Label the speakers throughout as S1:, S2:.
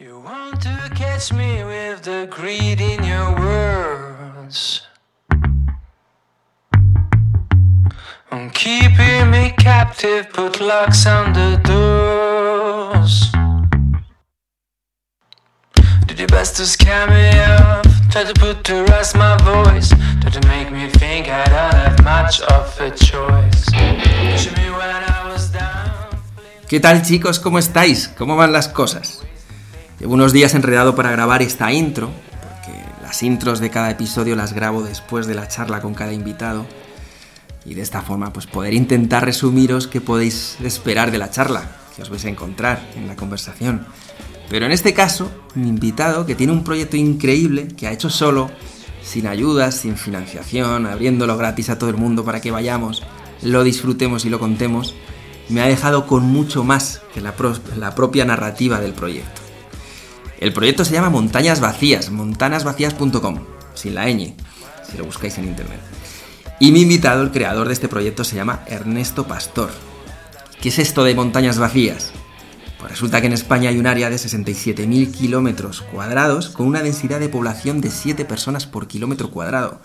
S1: You want to catch me with the greed in your words. I'm keeping me captive, put locks on the doors. Did your best to scare me off, try to put to rest my voice, try to make me think I don't have much of a choice.
S2: ¿Qué tal chicos? ¿Cómo estáis? ¿Cómo van las cosas? Llevo unos días enredado para grabar esta intro, porque las intros de cada episodio las grabo después de la charla con cada invitado, y de esta forma pues poder intentar resumiros qué podéis esperar de la charla, que os vais a encontrar en la conversación. Pero en este caso, mi invitado, que tiene un proyecto increíble, que ha hecho solo, sin ayudas, sin financiación, abriéndolo gratis a todo el mundo para que vayamos, lo disfrutemos y lo contemos, me ha dejado con mucho más que la, pro- la propia narrativa del proyecto. El proyecto se llama Montañas Vacías, montanasvacías.com, sin la ñ, si lo buscáis en internet. Y mi invitado, el creador de este proyecto, se llama Ernesto Pastor. ¿Qué es esto de montañas vacías? Pues resulta que en España hay un área de 67.000 kilómetros cuadrados con una densidad de población de 7 personas por kilómetro cuadrado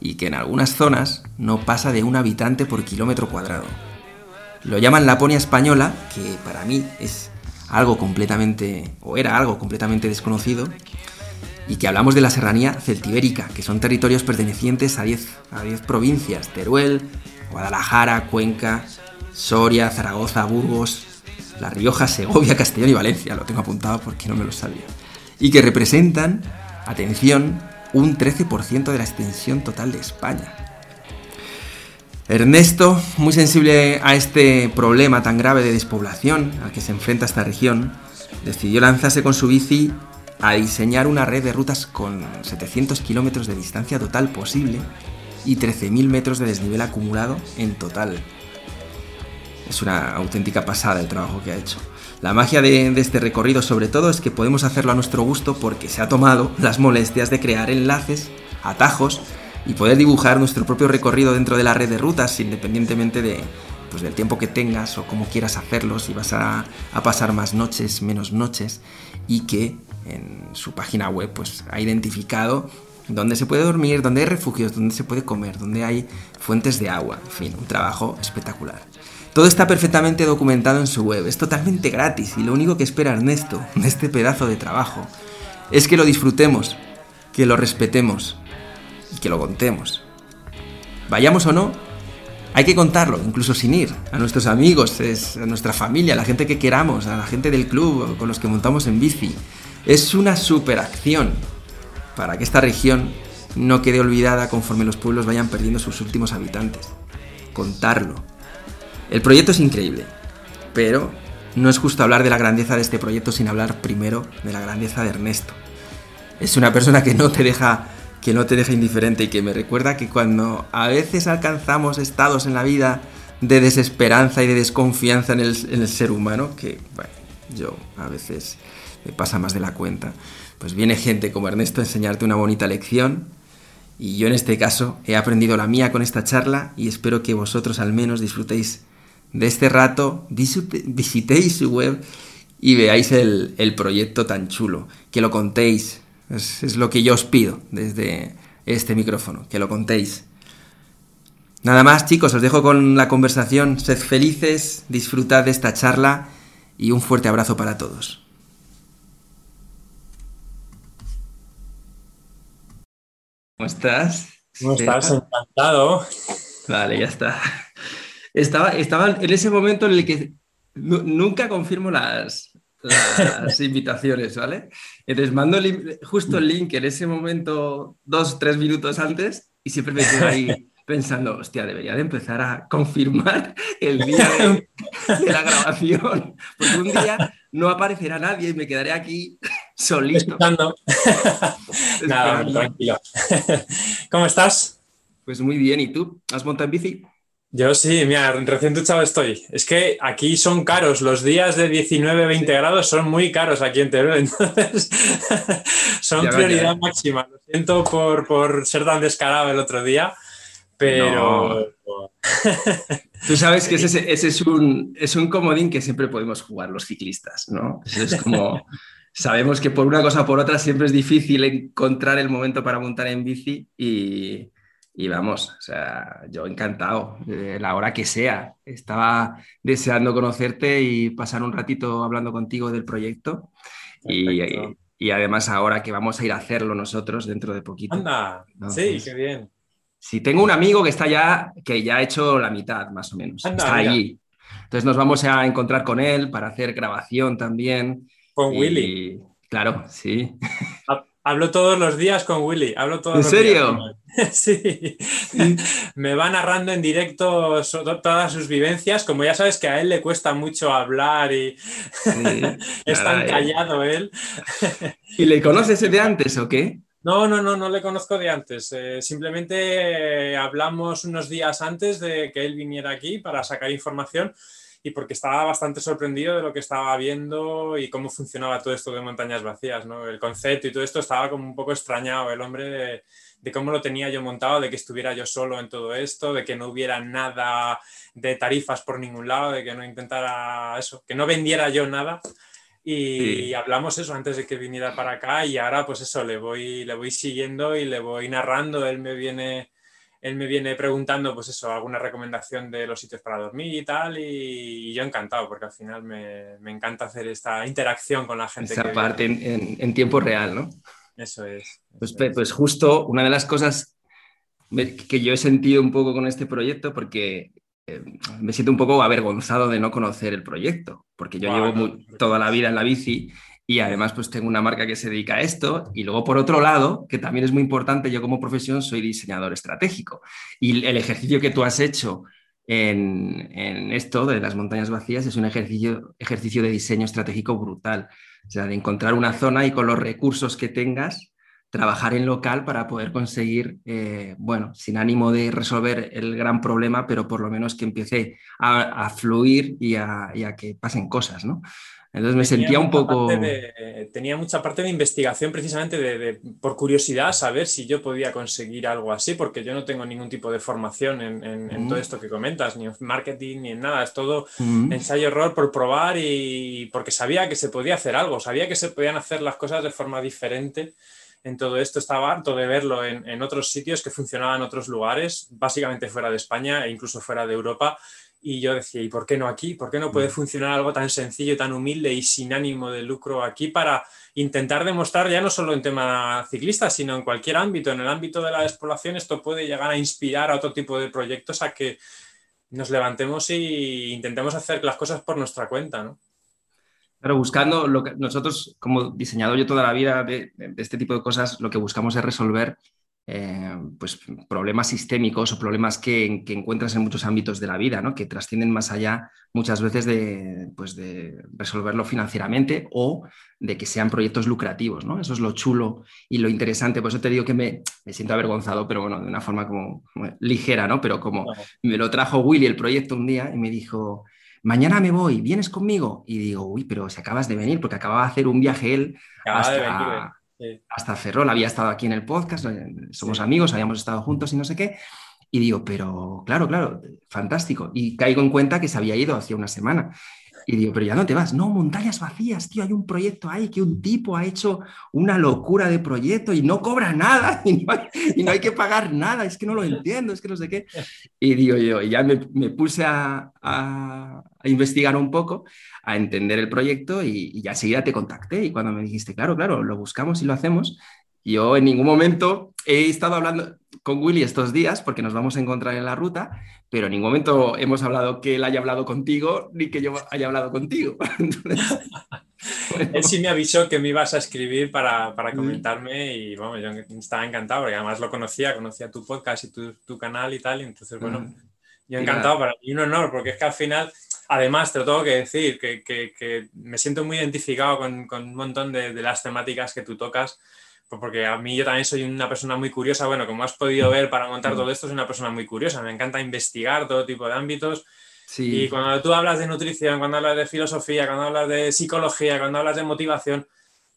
S2: y que en algunas zonas no pasa de un habitante por kilómetro cuadrado. Lo llaman Laponia española, que para mí es algo completamente, o era algo completamente desconocido, y que hablamos de la serranía celtibérica, que son territorios pertenecientes a 10, a 10 provincias, Teruel, Guadalajara, Cuenca, Soria, Zaragoza, Burgos, La Rioja, Segovia, Castellón y Valencia, lo tengo apuntado porque no me lo sabía, y que representan, atención, un 13% de la extensión total de España. Ernesto, muy sensible a este problema tan grave de despoblación al que se enfrenta esta región, decidió lanzarse con su bici a diseñar una red de rutas con 700 kilómetros de distancia total posible y 13.000 metros de desnivel acumulado en total. Es una auténtica pasada el trabajo que ha hecho. La magia de, de este recorrido sobre todo es que podemos hacerlo a nuestro gusto porque se ha tomado las molestias de crear enlaces, atajos y poder dibujar nuestro propio recorrido dentro de la red de rutas independientemente de, pues, del tiempo que tengas o cómo quieras hacerlo, si vas a, a pasar más noches, menos noches y que en su página web pues, ha identificado dónde se puede dormir, dónde hay refugios, dónde se puede comer, dónde hay fuentes de agua, en fin, un trabajo espectacular. Todo está perfectamente documentado en su web, es totalmente gratis y lo único que espera Ernesto de este pedazo de trabajo es que lo disfrutemos, que lo respetemos que lo contemos. Vayamos o no, hay que contarlo, incluso sin ir, a nuestros amigos, a nuestra familia, a la gente que queramos, a la gente del club con los que montamos en bici. Es una superacción para que esta región no quede olvidada conforme los pueblos vayan perdiendo sus últimos habitantes. Contarlo. El proyecto es increíble, pero no es justo hablar de la grandeza de este proyecto sin hablar primero de la grandeza de Ernesto. Es una persona que no te deja que no te deja indiferente y que me recuerda que cuando a veces alcanzamos estados en la vida de desesperanza y de desconfianza en el, ser humano, que bueno, yo a veces me pasa más de la cuenta, pues viene gente como Ernesto a enseñarte una bonita lección y yo en este caso he aprendido la mía con esta charla y espero que vosotros al menos disfrutéis de este rato, visitéis su web y veáis el proyecto tan chulo, que lo contéis. Es, es lo que yo os pido desde este micrófono, que lo contéis. Nada más chicos, os dejo con la conversación. Sed felices, disfrutad de esta charla y un fuerte abrazo para todos. ¿Cómo estás?
S3: ¿Cómo estás? Encantado.
S2: Vale, ya está. Estaba, estaba en ese momento en el que nu- nunca confirmo las, las invitaciones, ¿vale? Entonces mando el justo el link en ese momento, dos, tres minutos antes, y siempre me quedo ahí pensando, hostia, debería de empezar a confirmar el día de, de la grabación, porque un día no aparecerá nadie y me quedaré aquí solito.
S3: Tranquilo. ¿Cómo estás?
S2: Pues muy bien, ¿y tú? ¿Has montado en bici?
S3: Yo sí, mira, recién duchado estoy. Es que aquí son caros, los días de 19, 20 grados son muy caros aquí en Teruel, entonces son
S2: Ya,
S3: prioridad máxima. Lo siento por, por ser tan descarado el otro día, pero...
S2: Tú sabes que ese, ese es, un, es un comodín que siempre podemos jugar los ciclistas, ¿no? Eso es como sabemos que por una cosa o por otra siempre es difícil encontrar el momento para montar en bici y, y vamos, o sea, yo encantado, de la hora que sea. Estaba deseando conocerte y pasar un ratito hablando contigo del proyecto. Y, y, además ahora que vamos a ir a hacerlo nosotros dentro de poquito.
S3: Anda, sí, qué bien.
S2: Sí, tengo un amigo que está ya, que ya ha hecho la mitad, más o menos. está allí. Entonces nos vamos a encontrar con él para hacer grabación también.
S3: Con Willy.
S2: Claro, sí.
S3: Hablo todos los días con Willy. Hablo todos
S2: ¿En
S3: los
S2: serio?
S3: sí. Me va narrando en directo todas sus vivencias. Como ya sabes que a él le cuesta mucho hablar y es tan callado él.
S2: ¿Y le conoces de antes o qué?
S3: No, no, no, no le conozco de antes. Eh, simplemente eh, hablamos unos días antes de que él viniera aquí para sacar información y porque estaba bastante sorprendido de lo que estaba viendo y cómo funcionaba todo esto de montañas vacías, ¿no? El concepto y todo esto estaba como un poco extrañado el hombre de, cómo lo tenía yo montado, de que estuviera yo solo en todo esto, de que no hubiera nada de tarifas por ningún lado, de que no intentara eso, que no vendiera yo nada. Y, hablamos eso antes de que viniera para acá y ahora pues eso, le voy, le voy siguiendo y le voy narrando, él me viene él me viene preguntando, pues eso, alguna recomendación de los sitios para dormir y tal, y, yo encantado, porque al final me, encanta hacer esta interacción con la gente.
S2: Esa parte en, tiempo real, ¿no?
S3: Eso es.
S2: pues, pues justo una de las cosas que yo he sentido un poco con este proyecto, porque eh, me siento un poco avergonzado de no conocer el proyecto, porque yo llevo toda la vida en la bici y además pues tengo una marca que se dedica a esto. Y luego por otro lado, que también es muy importante, yo como profesión soy diseñador estratégico. Y el ejercicio que tú has hecho en, esto de las montañas vacías es un ejercicio, ejercicio de diseño estratégico brutal, o sea, de encontrar una zona y con los recursos que tengas trabajar en local para poder conseguir, eh, bueno, sin ánimo de resolver el gran problema, pero por lo menos que empiece a, fluir y a, que pasen cosas, ¿no? Entonces me sentía un poco...
S3: tenía mucha parte de investigación precisamente de, por curiosidad saber si yo podía conseguir algo así, porque yo no tengo ningún tipo de formación en, todo esto que comentas, ni en marketing, ni en nada, es todo ensayo-error por probar y porque sabía que se podía hacer algo, sabía que se podían hacer las cosas de forma diferente. En todo esto estaba harto de verlo en, en otros sitios que funcionaban en otros lugares, básicamente fuera de España e incluso fuera de Europa, y yo decía, ¿y por qué no aquí? ¿Por qué no puede mm. funcionar algo tan sencillo, tan humilde y sin ánimo de lucro aquí para intentar demostrar ya no solo en tema ciclista, sino en cualquier ámbito, en el ámbito de la despoblación, esto puede llegar a inspirar a otro tipo de proyectos a que nos levantemos e intentemos hacer las cosas por nuestra cuenta, ¿no?
S2: Pero buscando lo que nosotros, como diseñador, yo toda la vida de, de este tipo de cosas, lo que buscamos es resolver eh, pues, problemas sistémicos o problemas que, encuentras en muchos ámbitos de la vida, ¿no? que trascienden más allá muchas veces de, pues, de, resolverlo financieramente o de que sean proyectos lucrativos. ¿no? Eso es lo chulo y lo interesante. Por eso te digo que me, me siento avergonzado, pero bueno, de una forma como, ligera, ¿no? pero como me lo trajo Willy el proyecto un día y me dijo, mañana me voy, ¿vienes conmigo? Y digo, uy, pero si acabas de venir, porque acababa de hacer un viaje él hasta, hasta Ferrol había estado aquí en el podcast, eh, somos amigos, habíamos estado juntos y no sé qué. Y digo, pero claro, claro, fantástico. Y caigo en cuenta que se había ido hacía una semana. Y digo, pero ya no te vas. No, montañas vacías, tío, hay un proyecto ahí que un tipo ha hecho una locura de proyecto y no cobra nada y no hay, que pagar nada. Es que no lo entiendo, es que no sé qué. Y digo yo, y ya me, puse a, investigar un poco, a entender el proyecto y, y enseguida te contacté. Y cuando me dijiste, claro, claro, lo buscamos y lo hacemos, yo en ningún momento he estado hablando con Willy estos días porque nos vamos a encontrar en la ruta, pero en ningún momento hemos hablado que él haya hablado contigo ni que yo haya hablado contigo.
S3: Él sí me avisó que me ibas a escribir para, para comentarme y bueno, yo estaba encantado porque además lo conocía, conocía tu podcast y tu, tu canal y tal, y entonces bueno, yo encantado para mí un honor porque es que al final Además, te lo tengo que decir, que, que, que me siento muy identificado con, con un montón de, de, las temáticas que tú tocas, pues porque a mí yo también soy una persona muy curiosa, bueno, como has podido ver para montar mm. todo esto, soy una persona muy curiosa, me encanta investigar todo tipo de ámbitos. Y cuando tú hablas de nutrición, cuando hablas de filosofía, cuando hablas de psicología, cuando hablas de motivación,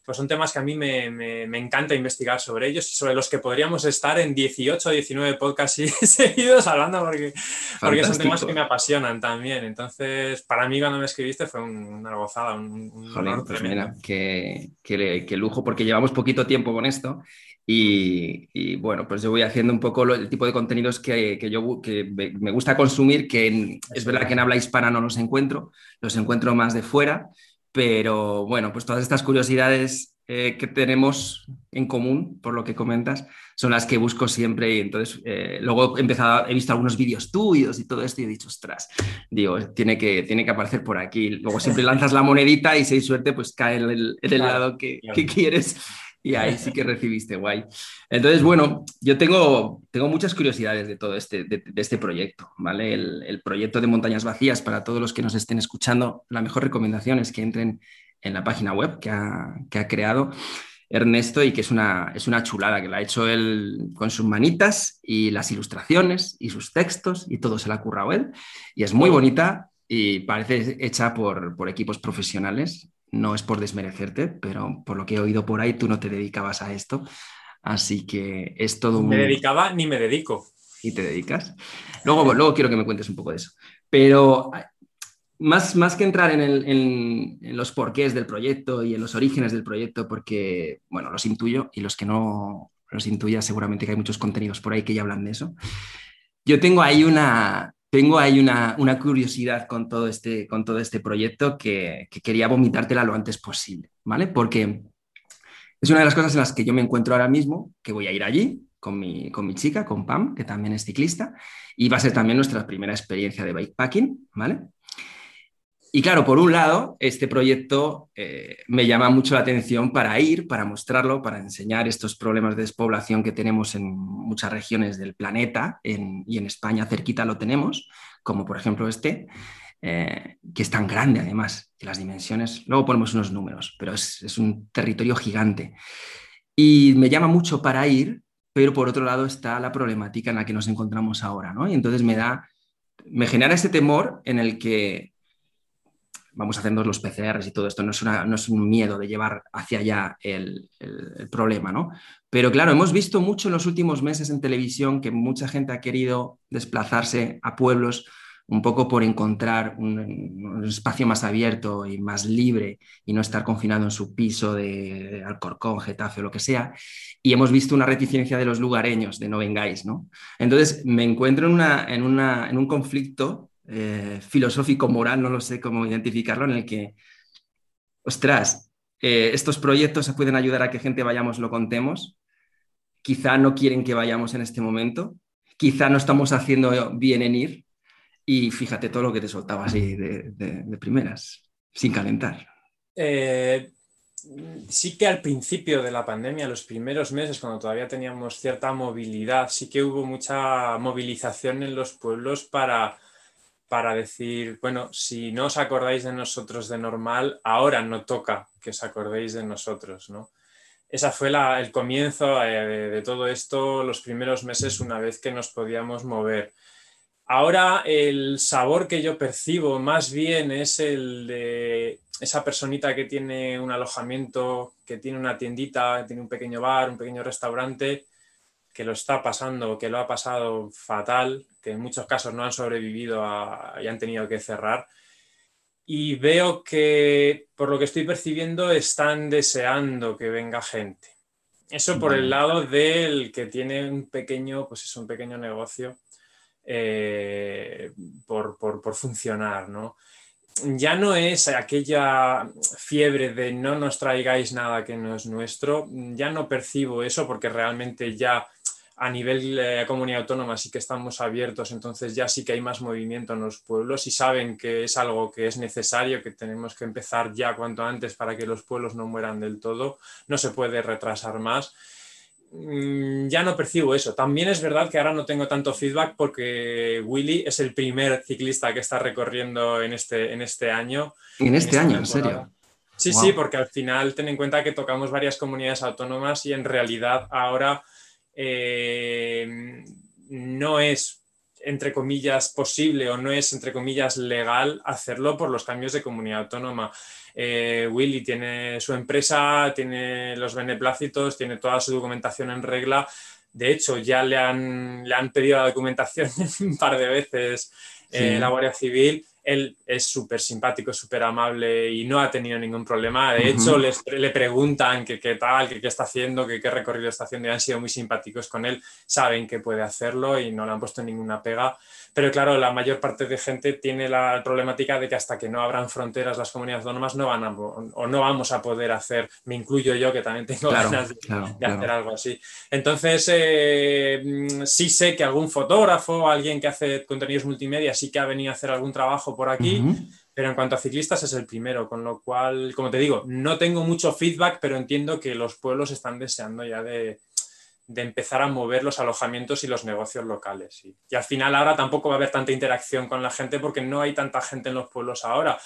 S3: pues son temas que a mí me, encanta investigar sobre ellos y sobre los que podríamos estar en 18 o 19 podcasts seguidos hablando porque, porque son temas que me apasionan también. Entonces, para mí cuando me escribiste fue una gozada, un, un
S2: pues mira, qué, qué, lujo, porque llevamos poquito tiempo con esto y, bueno, pues yo voy haciendo un poco el tipo de contenidos que, que yo que me gusta consumir, que es verdad que en habla hispana no los encuentro, los encuentro más de fuera pero bueno, pues todas estas curiosidades eh, que tenemos en común, por lo que comentas, son las que busco siempre. Y entonces, eh, luego he, empezado, he visto algunos vídeos tuyos y todo esto y he dicho, ostras, digo, tiene que, tiene que aparecer por aquí. Luego siempre lanzas la monedita y si hay suerte, pues cae en el, lado que, que quieres y ahí sí que recibiste guay. Entonces, bueno, yo tengo, tengo muchas curiosidades de todo este, de, este proyecto, ¿vale? El, proyecto de Montañas Vacías, para todos los que nos estén escuchando, la mejor recomendación es que entren en la página web que ha, que ha creado Ernesto y que es una, es una chulada, que la ha hecho él con sus manitas y las ilustraciones y sus textos y todo se la ha currado él. Y es muy bonita y parece hecha por, por equipos profesionales no es por desmerecerte, pero por lo que he oído por ahí, tú no te dedicabas a esto. Así que es todo
S3: un... Me dedicaba ni me dedico.
S2: ¿Y te dedicas? Luego, luego quiero que me cuentes un poco de eso. Pero más, más que entrar en, en, los porqués del proyecto y en los orígenes del proyecto, porque, bueno, los intuyo y los que no los intuya, seguramente que hay muchos contenidos por ahí que ya hablan de eso. Yo tengo ahí una, tengo ahí una, curiosidad con todo este, con todo este proyecto que, quería vomitártela lo antes posible, ¿vale? Porque es una de las cosas en las que yo me encuentro ahora mismo, que voy a ir allí con mi, con mi chica, con Pam, que también es ciclista, y va a ser también nuestra primera experiencia de bikepacking, ¿vale? Y claro, por un lado, este proyecto eh, me llama mucho la atención para ir, para mostrarlo, para enseñar estos problemas de despoblación que tenemos en muchas regiones del planeta y en España cerquita lo tenemos, como por ejemplo este, eh, que es tan grande además, que las dimensiones, luego ponemos unos números, pero es, un territorio gigante. Y me llama mucho para ir, pero por otro lado está la problemática en la que nos encontramos ahora, ¿no? Y entonces me da, me genera ese temor en el que vamos haciendo los PCRs y todo esto, no es, un miedo de llevar hacia allá el, problema, ¿no? Pero claro, hemos visto mucho en los últimos meses en televisión que mucha gente ha querido desplazarse a pueblos un poco por encontrar un, espacio más abierto y más libre y no estar confinado en su piso de Alcorcón, Getafe o lo que sea. Y hemos visto una reticencia de los lugareños de no vengáis, ¿no? Entonces me encuentro en un conflicto eh, filosófico, moral, no lo sé cómo identificarlo, en el que, ostras, eh, estos proyectos se pueden ayudar a que gente vayamos, lo contemos. Quizá no quieren que vayamos en este momento, quizá no estamos haciendo bien en ir. Y fíjate todo lo que te soltaba así de, primeras, sin calentar.
S3: Eh, sí que al principio de la pandemia, los primeros meses, cuando todavía teníamos cierta movilidad, sí que hubo mucha movilización en los pueblos para para decir, bueno, si no os acordáis de nosotros de normal, ahora no toca que os acordéis de nosotros, ¿no? Esa fue el comienzo eh, de, todo esto, los primeros meses, una vez que nos podíamos mover. Ahora el sabor que yo percibo más bien es el de esa personita que tiene un alojamiento, que tiene una tiendita, que tiene un pequeño bar, un pequeño restaurante, que lo está pasando, que lo ha pasado fatal, que en muchos casos no han sobrevivido y han tenido que cerrar. Y veo que, por lo que estoy percibiendo, están deseando que venga gente. Eso por el lado del que tiene un pequeño, pues es un pequeño negocio eh, por, por, funcionar, ¿no? Ya no es aquella fiebre de no nos traigáis nada que no es nuestro, ya no percibo eso porque realmente ya a nivel eh, comunidad autónoma sí que estamos abiertos, entonces ya sí que hay más movimiento en los pueblos y saben que es algo que es necesario, que tenemos que empezar ya cuanto antes para que los pueblos no mueran del todo, no se puede retrasar más. Mm, ya no percibo eso. También es verdad que ahora no tengo tanto feedback porque Willy es el primer ciclista que está recorriendo en este, en este año.
S2: En este año, en serio.
S3: Sí, sí, porque al final ten en cuenta que tocamos varias comunidades autónomas y en realidad ahora eh, no es, entre comillas, posible o no es, entre comillas, legal hacerlo por los cambios de comunidad autónoma. eh, Willy tiene su empresa, tiene los beneplácitos, tiene toda su documentación en regla. De hecho, ya le han, le han pedido la documentación un par de veces eh, la Guardia Civil él es súper simpático, súper amable y no ha tenido ningún problema. De hecho, le preguntan qué tal, qué está haciendo, qué recorrido está haciendo y han sido muy simpáticos con él. Saben que puede hacerlo y no le han puesto ninguna pega. Pero claro, la mayor parte de gente tiene la problemática de que hasta que no abran fronteras las comunidades autónomas no van o no vamos a poder hacer, me incluyo yo que también tengo ganas de, hacer algo así. Entonces, eh, mm, sí sé que algún fotógrafo, alguien que hace contenidos multimedia, sí que ha venido a hacer algún trabajo por aquí. Pero en cuanto a ciclistas es el primero, con lo cual, como te digo, no tengo mucho feedback, pero entiendo que los pueblos están deseando ya de, de empezar a mover los alojamientos y los negocios locales. Y, y, al final ahora tampoco va a haber tanta interacción con la gente porque no hay tanta gente en los pueblos ahora.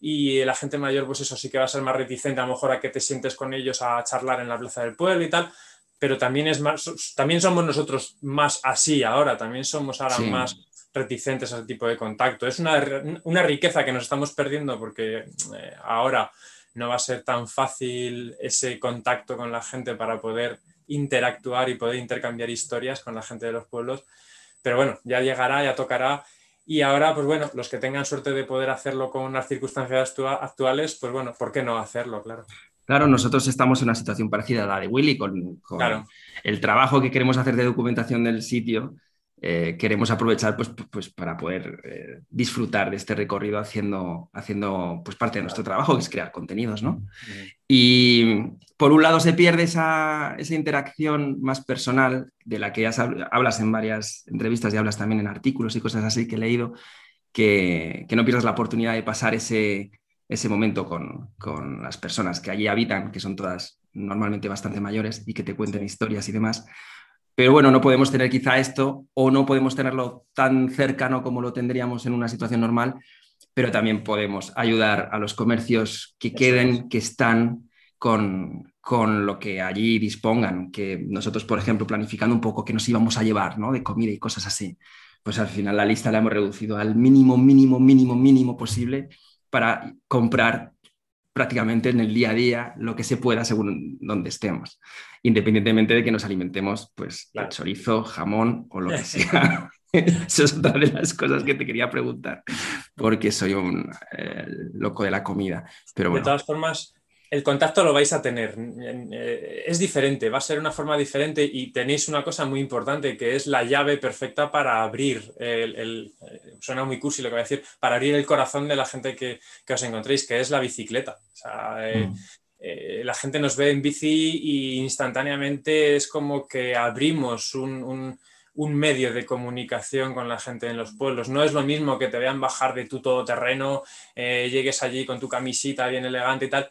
S3: Y la gente mayor, pues eso sí que va a ser más reticente a lo mejor a que te sientes con ellos a charlar en la plaza del pueblo y tal, pero también, es más, también somos nosotros más así ahora, también somos ahora más reticentes a ese tipo de contacto. Es una, una riqueza que nos estamos perdiendo porque eh, ahora no va a ser tan fácil ese contacto con la gente para poder interactuar y poder intercambiar historias con la gente de los pueblos. Pero bueno, ya llegará, ya tocará. Y ahora, pues bueno, los que tengan suerte de poder hacerlo con las circunstancias actuales, pues bueno, ¿por qué no hacerlo? Claro.
S2: Claro, nosotros estamos en una situación parecida a la de Willy, con, el trabajo que queremos hacer de documentación del sitio eh, queremos aprovechar pues, pues para poder eh, disfrutar de este recorrido haciendo, haciendo pues, parte de nuestro trabajo, que es crear contenidos. ¿no? Y por un lado se pierde esa, esa, interacción más personal de la que ya hablas en varias entrevistas y hablas también en artículos y cosas así que he leído, que, que no pierdas la oportunidad de pasar ese, ese momento con, con, las personas que allí habitan, que son todas normalmente bastante mayores y que te cuenten historias y demás, pero bueno, no podemos tener quizá esto o no podemos tenerlo tan cercano como lo tendríamos en una situación normal, pero también podemos ayudar a los comercios que queden, que están con, con lo que allí dispongan, que nosotros, por ejemplo, planificando un poco qué nos íbamos a llevar, ¿no? De comida y cosas así, pues al final la lista la hemos reducido al mínimo, mínimo, mínimo, mínimo posible para comprar prácticamente en el día a día lo que se pueda según donde estemos, independientemente de que nos alimentemos pues chorizo, jamón o lo que sea. Esa es otra de las cosas que te quería preguntar, porque soy un eh, loco de la comida. Pero
S3: De todas formas, el contacto lo vais a tener. Eh, es diferente, va a ser una forma diferente y tenéis una cosa muy importante que es la llave perfecta para abrir el, eh, suena muy cursi lo que voy a decir, para abrir el corazón de la gente que, os encontréis, que es la bicicleta. Eh, mm. la gente nos ve en bici y instantáneamente es como que abrimos un, un medio de comunicación con la gente en los pueblos. No es lo mismo que te vean bajar de tu todoterreno, llegues allí con tu camisita bien elegante y tal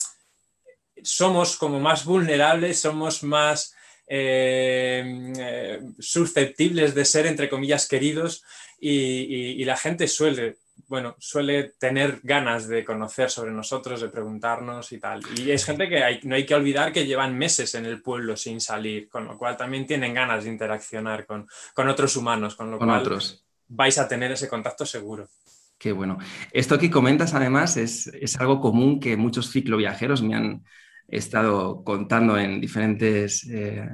S3: somos como más vulnerables, somos más eh, eh, susceptibles de ser, entre comillas, queridos y, la gente suele, bueno, suele tener ganas de conocer sobre nosotros, de preguntarnos y tal. Y es gente que no hay que olvidar que llevan meses en el pueblo sin salir, con lo cual también tienen ganas de interaccionar con, otros humanos, con lo cual otros. vais a tener ese contacto seguro.
S2: Qué bueno. Esto que comentas además es, es algo común que muchos cicloviajeros me han, he estado contando en diferentes eh,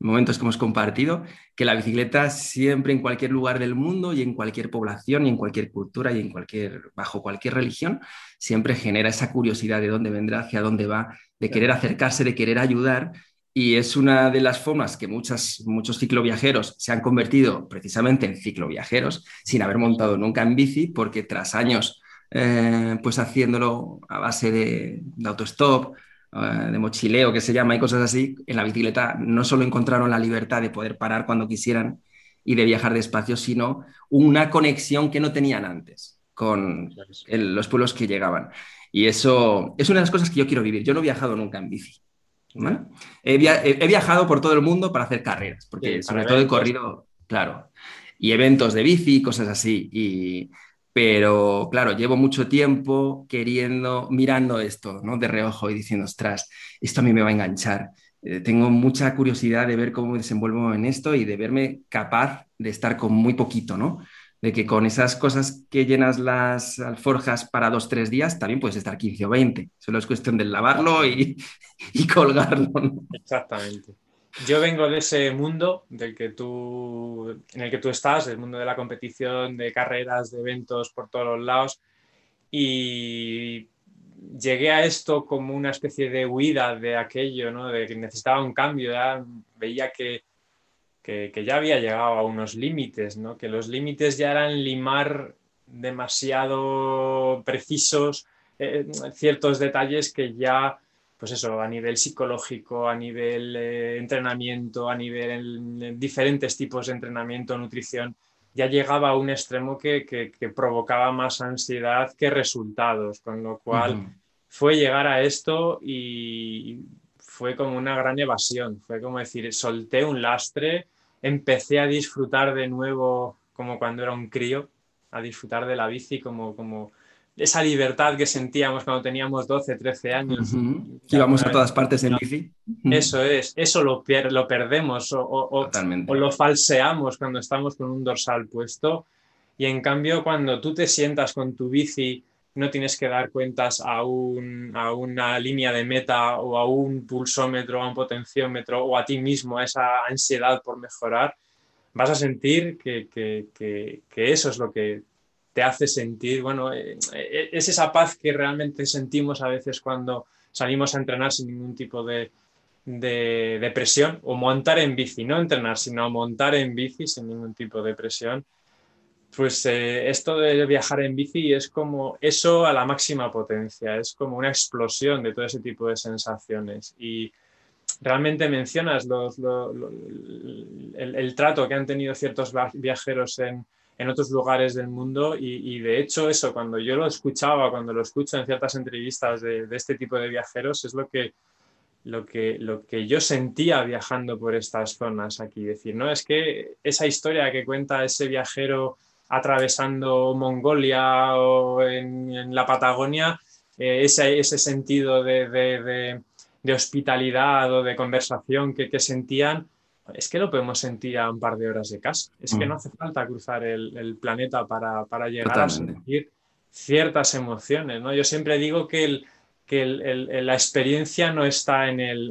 S2: momentos que hemos compartido, que la bicicleta siempre en cualquier lugar del mundo y en cualquier población y en cualquier cultura y en cualquier, bajo cualquier religión, siempre genera esa curiosidad de dónde vendrá, hacia dónde va, de querer acercarse, de querer ayudar. Y es una de las formas que muchas, muchos cicloviajeros se han convertido precisamente en cicloviajeros sin haber montado nunca en bici, porque tras años eh, pues haciéndolo a base de, de autostop, de mochileo que se llama y cosas así, en la bicicleta no solo encontraron la libertad de poder parar cuando quisieran y de viajar despacio, sino una conexión que no tenían antes con los pueblos que llegaban. Y eso es una de las cosas que yo quiero vivir. Yo no he viajado nunca en bici. He, viajado por todo el mundo para hacer carreras, porque sobre todo he corrido, claro, y eventos de bici, cosas así. Y, pero claro, llevo mucho tiempo queriendo, mirando esto, ¿no? De reojo y diciendo, ostras, esto a mí me va a enganchar. Eh, tengo mucha curiosidad de ver cómo me desenvuelvo en esto y de verme capaz de estar con muy poquito, ¿no? de que con esas cosas que llenas las alforjas para dos, tres días, también puedes estar 15 o 20. Solo es cuestión de lavarlo y, colgarlo.
S3: Exactamente. Yo vengo de ese mundo del que tú, en el que tú estás, el mundo de la competición, de carreras, de eventos por todos los lados, y llegué a esto como una especie de huida de aquello, ¿no? de que necesitaba un cambio, veía que que, ya había llegado a unos límites, ¿no? que los límites ya eran limar demasiado precisos eh, ciertos detalles que ya, pues eso, a nivel psicológico, a nivel eh, entrenamiento, a nivel diferentes tipos de entrenamiento, nutrición, ya llegaba a un extremo que, provocaba más ansiedad que resultados, con lo cual fue llegar a esto y fue como una gran evasión, fue como decir, solté un lastre, empecé a disfrutar de nuevo como cuando era un crío, a disfrutar de la bici como, como esa libertad que sentíamos cuando teníamos 12, 13 años.
S2: íbamos a todas partes en bici.
S3: Eso es, eso lo, lo perdemos o, o, o, lo falseamos cuando estamos con un dorsal puesto. Y en cambio, cuando tú te sientas con tu bici no tienes que dar cuentas a, un, a, una línea de meta o a un pulsómetro, a un potenciómetro o a ti mismo, a esa ansiedad por mejorar, vas a sentir que, que, que, eso es lo que te hace sentir, bueno, eh, eh, es esa paz que realmente sentimos a veces cuando salimos a entrenar sin ningún tipo de, de, presión o montar en bici, no entrenar, sino montar en bici sin ningún tipo de presión pues eh, esto de viajar en bici es como eso a la máxima potencia, es como una explosión de todo ese tipo de sensaciones. Y realmente mencionas el, trato que han tenido ciertos viajeros en, otros lugares del mundo y, de hecho eso, cuando yo lo escuchaba, cuando lo escucho en ciertas entrevistas de, este tipo de viajeros, es lo que, lo que, lo que yo sentía viajando por estas zonas aquí. Decir, no, es que esa historia que cuenta ese viajero atravesando Mongolia o en, la Patagonia, eh, ese, sentido de, hospitalidad o de conversación que, sentían, es que lo podemos sentir a un par de horas de casa. Es que mm. no hace falta cruzar el, planeta para, llegar a sentir ciertas emociones. ¿no? Yo siempre digo que, la experiencia no está en el,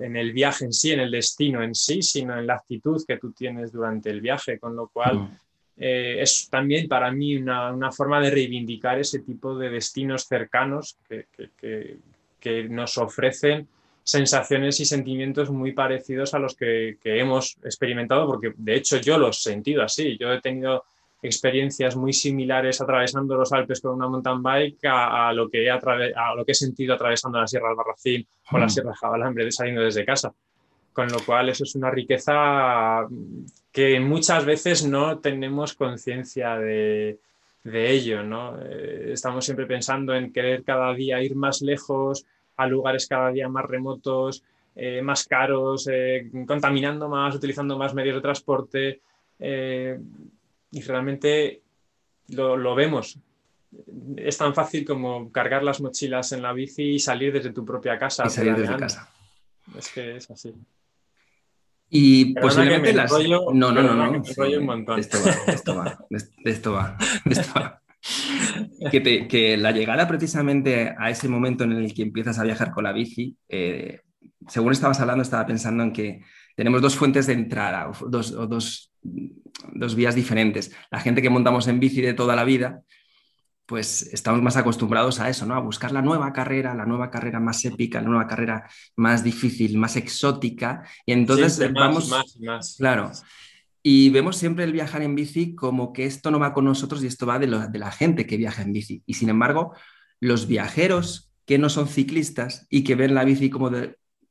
S3: en el, viaje en sí, en el destino en sí, sino en la actitud que tú tienes durante el viaje, con lo cual... Mm. Eh, es también para mí una, forma de reivindicar ese tipo de destinos cercanos que, nos ofrecen sensaciones y sentimientos muy parecidos a los que, hemos experimentado, porque de hecho yo los he sentido así. Yo he tenido experiencias muy similares atravesando los Alpes con una mountain bike a, lo, que he a lo que he sentido atravesando la Sierra Albarracín o la hmm. Sierra Jabalambre saliendo desde casa. Con lo cual eso es una riqueza que muchas veces no tenemos conciencia de, ello, ¿no? Eh, estamos siempre pensando en querer cada día ir más lejos, a lugares cada día más remotos, eh, más caros, eh, contaminando más, utilizando más medios de transporte. y realmente lo, vemos. Es tan fácil como cargar las mochilas en la bici y salir desde tu propia casa.
S2: Y salir desde casa.
S3: Es que es así.
S2: Y posiblemente las. no, no, no, no. Esto va, esto va, esto va, esto va. Que, que, la llegada precisamente a ese momento en el que empiezas a viajar con la bici, eh, según estabas hablando, estaba pensando en que tenemos dos fuentes de entrada, dos, dos, dos vías diferentes. La gente que montamos en bici de toda la vida, pues estamos más acostumbrados a eso, ¿no? A buscar la nueva carrera, la nueva carrera más épica, la nueva carrera más difícil, más exótica. Y entonces vamos.
S3: Más, más,
S2: claro. Y vemos siempre el viajar en bici como que esto no va con nosotros y esto va de, de la gente que viaja en bici. Y sin embargo, los viajeros que no son ciclistas y que ven la bici como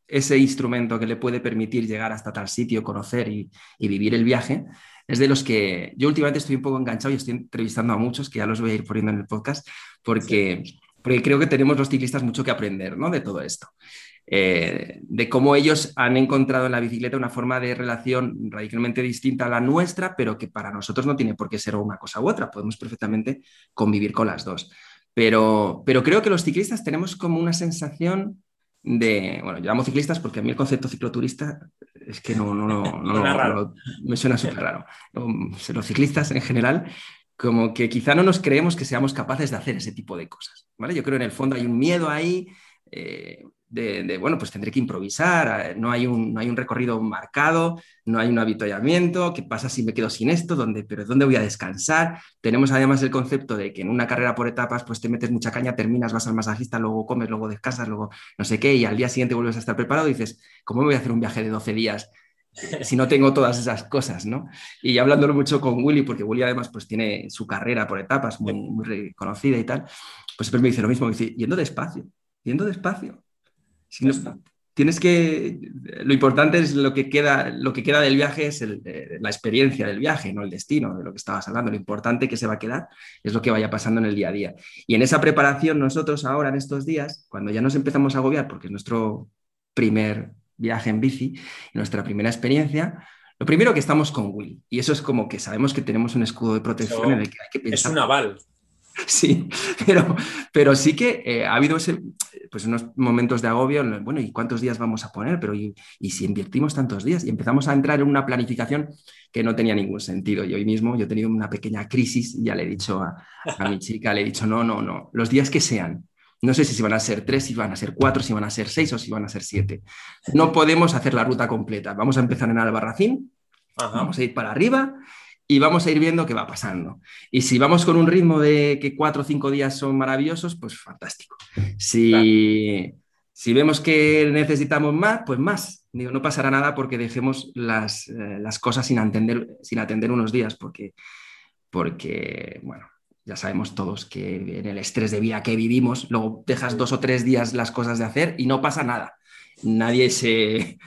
S2: ese instrumento que le puede permitir llegar hasta tal sitio, conocer y, y vivir el viaje, es de los que yo últimamente estoy un poco enganchado y estoy entrevistando a muchos, que ya los voy a ir poniendo en el podcast, porque, porque creo que tenemos los ciclistas mucho que aprender ¿no? de todo esto. Eh, de cómo ellos han encontrado en la bicicleta una forma de relación radicalmente distinta a la nuestra, pero que para nosotros no tiene por qué ser una cosa u otra, podemos perfectamente convivir con las dos. Pero, pero creo que los ciclistas tenemos como una sensación de, bueno, llamo ciclistas porque a mí el concepto cicloturista es que no, no, no, no, me suena súper raro. Los ciclistas en general, como que quizá no nos creemos que seamos capaces de hacer ese tipo de cosas, ¿vale? Yo creo en el fondo hay un miedo ahí, eh, de, bueno, pues tendré que improvisar, no hay, un, no hay un recorrido marcado, no hay un avituallamiento, ¿qué pasa si me quedo sin esto? ¿Dónde, ¿Pero dónde voy a descansar? Tenemos además el concepto de que en una carrera por etapas, pues te metes mucha caña, terminas, vas al masajista, luego comes, luego descansas, luego no sé qué, y al día siguiente vuelves a estar preparado y dices, ¿cómo me voy a hacer un viaje de 12 días? si no tengo todas esas cosas, ¿no? Y hablándolo mucho con Willy, porque Willy además pues tiene su carrera por etapas muy, muy reconocida y tal, pues siempre me dice lo mismo, dice, yendo despacio, yendo despacio, tienes que, lo importante es lo que queda, lo que queda del viaje es eh, la experiencia del viaje, no el destino de lo que estabas hablando. Lo importante que se va a quedar es lo que vaya pasando en el día a día. Y en esa preparación nosotros ahora en estos días, cuando ya nos empezamos a agobiar, porque es nuestro primer viaje en bici, nuestra primera experiencia, lo primero que estamos con Will, y eso es como que sabemos que tenemos un escudo de protección en el que hay que
S3: pensar. Es un aval.
S2: Sí, pero, pero sí que eh, ha habido ese, pues unos momentos de agobio, bueno, ¿y cuántos días vamos a poner? Pero ¿y, si invertimos tantos días? Y empezamos a entrar en una planificación que no tenía ningún sentido. Y hoy mismo yo he tenido una pequeña crisis y ya le he dicho a, a mi chica, le he dicho, no, no, no, los días que sean. No sé si van a ser tres, si van a ser cuatro, si van a ser seis o si van a ser siete. No podemos hacer la ruta completa. Vamos a empezar en Albarracín, vamos a ir para arriba y vamos a ir viendo qué va pasando. Y si vamos con un ritmo de que cuatro o cinco días son maravillosos, pues fantástico. Si, si vemos que necesitamos más, pues más. Digo, no pasará nada porque dejemos las, eh, las cosas sin atender, sin atender unos días, porque, porque, bueno, ya sabemos todos que en el estrés de vida que vivimos, luego dejas dos o tres días las cosas de hacer y no pasa nada nadie se,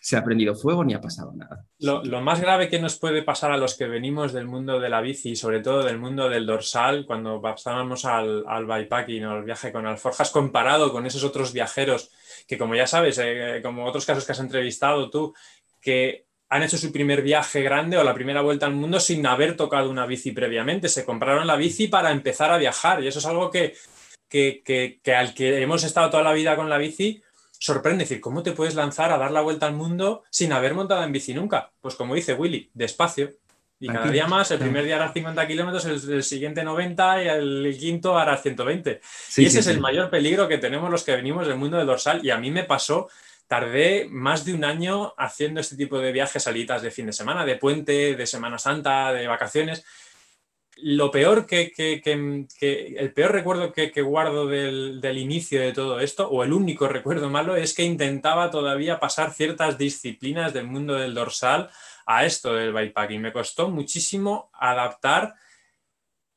S2: se, ha prendido fuego ni ha pasado nada.
S3: Lo, más grave que nos puede pasar a los que venimos del mundo de la bici sobre todo del mundo del dorsal, cuando pasábamos al, al bikepacking o al viaje con alforjas, comparado con esos otros viajeros que, como ya sabes, eh, como otros casos que has entrevistado tú, que han hecho su primer viaje grande o la primera vuelta al mundo sin haber tocado una bici previamente. Se compraron la bici para empezar a viajar y eso es algo que, que, que al que hemos estado toda la vida con la bici, sorprende decir, ¿cómo te puedes lanzar a dar la vuelta al mundo sin haber montado en bici nunca? Pues como dice Willy, despacio. Y cada día más, el primer día harás 50 kilómetros, el, siguiente 90 y el, quinto hará 120. y ese es el mayor peligro que tenemos los que venimos del mundo del dorsal. Y a mí me pasó, tardé más de un año haciendo este tipo de viajes, salidas de fin de semana, de puente, de Semana Santa, de vacaciones lo peor que, el peor recuerdo que, guardo del, inicio de todo esto, o el único recuerdo malo, es que intentaba todavía pasar ciertas disciplinas del mundo del dorsal a esto del bikepacking. Me costó muchísimo adaptar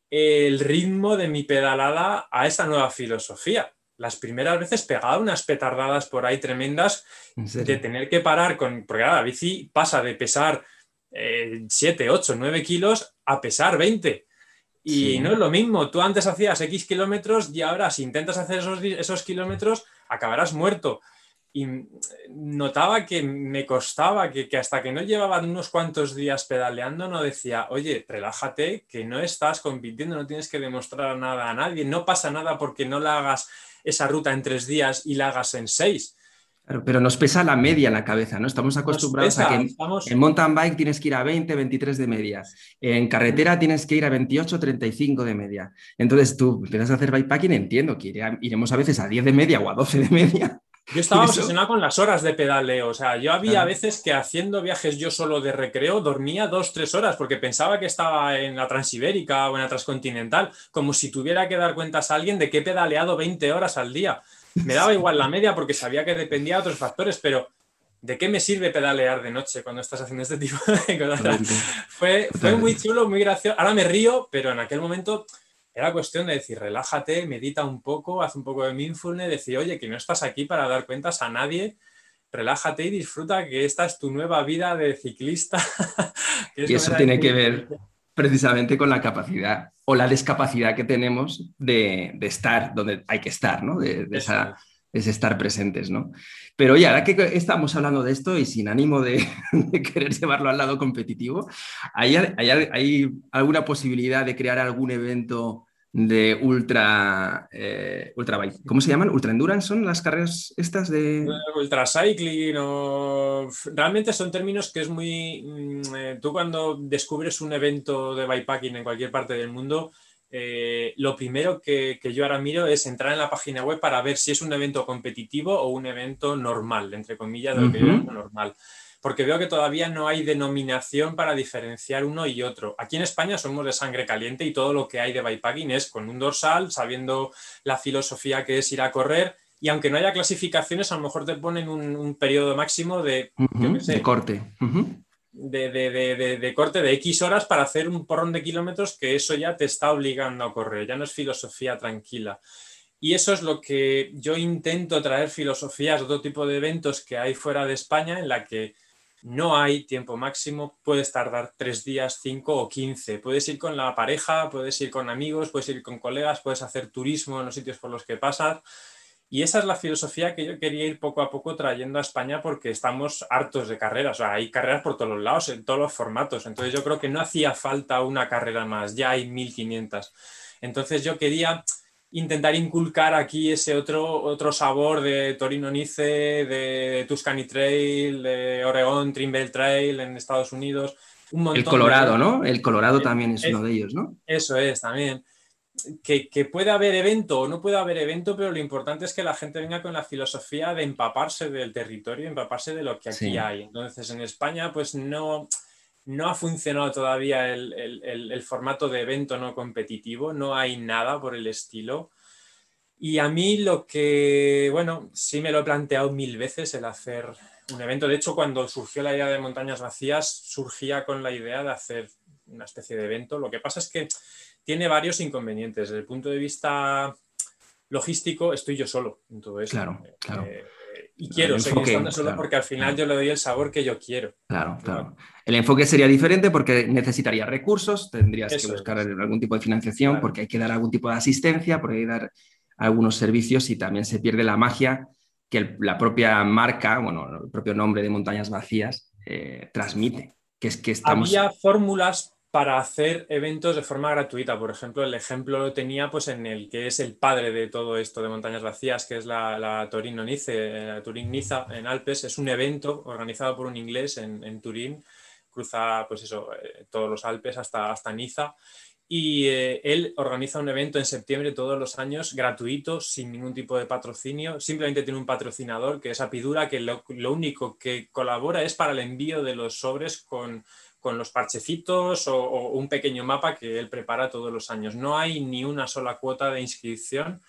S3: el ritmo de mi pedalada a esta nueva filosofía. Las primeras veces pegaba unas petardadas por ahí tremendas de tener que parar con, porque la bici pasa de pesar 7, 8, 9 kilos a pesar 20. Y no es lo mismo, tú antes hacías X kilómetros y ahora si intentas hacer esos, esos kilómetros acabarás muerto. Y notaba que me costaba, que, que, hasta que no llevaban unos cuantos días pedaleando, no decía, oye, relájate, que no estás compitiendo, no tienes que demostrar nada a nadie, no pasa nada porque no la hagas esa ruta en tres días y la hagas en seis
S2: pero nos pesa la media en la cabeza, ¿no? Estamos acostumbrados a que en, mountain bike tienes que ir a 20, 23 de media. En carretera tienes que ir a 28, 35 de media. Entonces tú empiezas a hacer bikepacking, entiendo que iremos a veces a 10 de media o a 12 de media.
S3: Yo estaba obsesionado con las horas de pedaleo. O sea, yo había veces que haciendo viajes yo solo de recreo dormía dos, tres horas porque pensaba que estaba en la Transibérica o en la Transcontinental, como si tuviera que dar cuentas a alguien de que he pedaleado 20 horas al día. Me daba igual la media porque sabía que dependía de otros factores, pero ¿de qué me sirve pedalear de noche cuando estás haciendo este tipo de cosas? fue, fue muy chulo, muy gracioso. Ahora me río, pero en aquel momento era cuestión de decir, relájate, medita un poco, haz un poco de mindfulness, decir, oye, que no estás aquí para dar cuentas a nadie, relájate y disfruta que esta es tu nueva vida de ciclista.
S2: y eso tiene que ver precisamente con la capacidad o la discapacidad que tenemos de, estar donde hay que estar, ¿no? De, esa, estar presentes, ¿no? Pero oye, ahora que estamos hablando de esto y sin ánimo de, querer llevarlo al lado competitivo, ¿hay, hay, alguna posibilidad de crear algún evento de ultra, eh, ultra bike. ¿Cómo se llaman? ¿Ultra endurance son las carreras estas de...?
S3: Ultra cycling o... Realmente son términos que es muy... Mm, eh, tú cuando descubres un evento de bikepacking en cualquier parte del mundo, eh, lo primero que, yo ahora miro es entrar en la página web para ver si es un evento competitivo o un evento normal, entre comillas, de lo que yo normal porque veo que todavía no hay denominación para diferenciar uno y otro. Aquí en España somos de sangre caliente y todo lo que hay de bikepacking es con un dorsal, sabiendo la filosofía que es ir a correr. Y aunque no haya clasificaciones, a lo mejor te ponen un, periodo máximo de,
S2: corte.
S3: de, corte de X horas para hacer un porrón de kilómetros que eso ya te está obligando a correr, ya no es filosofía tranquila. Y eso es lo que yo intento traer filosofías, otro tipo de eventos que hay fuera de España en la que no hay tiempo máximo, puedes tardar tres días, cinco o quince. Puedes ir con la pareja, puedes ir con amigos, puedes ir con colegas, puedes hacer turismo en los sitios por los que pasas. Y esa es la filosofía que yo quería ir poco a poco trayendo a España porque estamos hartos de carreras. O sea, hay carreras por todos los lados, en todos los formatos. Entonces yo creo que no hacía falta una carrera más, ya hay 1500. Entonces yo quería intentar inculcar aquí ese otro, otro sabor de Torino Nice, de Tuscany Trail, de Oregon Trimble Trail en Estados Unidos.
S2: el Colorado, ¿no? El Colorado también es, uno de ellos, ¿no?
S3: Eso es, también. Que, que puede haber evento o no puede haber evento, pero lo importante es que la gente venga con la filosofía de empaparse del territorio, empaparse de lo que aquí hay. Entonces, en España, pues no, no ha funcionado todavía el, formato de evento no competitivo, no hay nada por el estilo. Y a mí lo que, bueno, sí me lo he planteado mil veces el hacer un evento. De hecho, cuando surgió la idea de Montañas Vacías, surgía con la idea de hacer una especie de evento. Lo que pasa es que tiene varios inconvenientes. Desde el punto de vista logístico, estoy yo solo en todo eso.
S2: Claro, claro.
S3: Eh, y quiero seguir estando solo porque al final yo le doy el sabor que yo quiero.
S2: Claro, claro. El enfoque sería diferente porque necesitaría recursos, tendrías que buscar algún tipo de financiación porque hay que dar algún tipo de asistencia, porque hay que dar algunos servicios y también se pierde la magia que la propia marca, bueno, el propio nombre de Montañas Vacías eh, transmite. Que es que estamos...
S3: Había fórmulas para hacer eventos de forma gratuita. Por ejemplo, el ejemplo lo tenía pues, en el que es el padre de todo esto de montañas vacías, que es la, la Torino Nice, la Turín Niza en Alpes. Es un evento organizado por un inglés en, Turín, cruza pues eso, eh, todos los Alpes hasta, hasta Niza. Y eh, él organiza un evento en septiembre todos los años gratuito, sin ningún tipo de patrocinio. Simplemente tiene un patrocinador que es Apidura, que lo, único que colabora es para el envío de los sobres con, con los parchecitos o, un pequeño mapa que él prepara todos los años. No hay ni una sola cuota de inscripción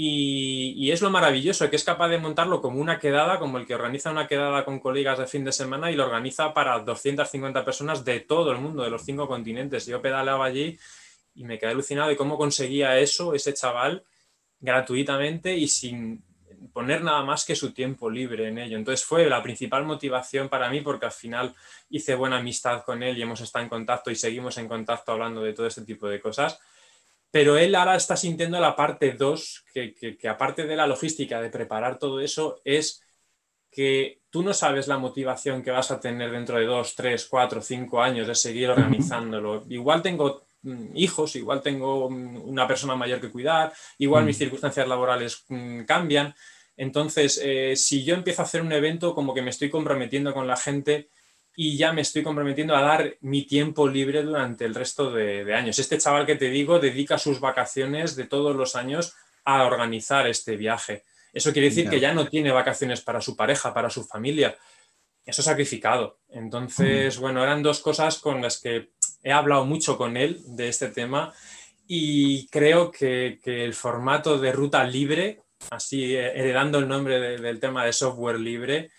S3: y, es lo maravilloso, que es capaz de montarlo como una quedada, como el que organiza una quedada con colegas de fin de semana y lo organiza para 250 personas de todo el mundo, de los cinco continentes. Yo pedaleaba allí y me quedé alucinado de cómo conseguía eso ese chaval gratuitamente y sin poner nada más que su tiempo libre en ello. Entonces fue la principal motivación para mí porque al final hice buena amistad con él y hemos estado en contacto y seguimos en contacto hablando de todo este tipo de cosas. Pero él ahora está sintiendo la parte 2, que, aparte de la logística, de preparar todo eso, es que tú no sabes la motivación que vas a tener dentro de dos, tres, cuatro, cinco años de seguir organizándolo. Igual tengo mm, hijos, igual tengo mm, una persona mayor que cuidar, igual mis circunstancias laborales mm, cambian. Entonces, eh, si yo empiezo a hacer un evento, como que me estoy comprometiendo con la gente y ya me estoy comprometiendo a dar mi tiempo libre durante el resto de, años. Este chaval que te digo dedica sus vacaciones de todos los años a organizar este viaje. Eso quiere decir que ya no tiene vacaciones para su pareja, para su familia. Eso es sacrificado. Entonces, bueno, eran dos cosas con las que he hablado mucho con él de este tema y creo que, que el formato de ruta libre así eh, heredando el nombre del tema de software libre,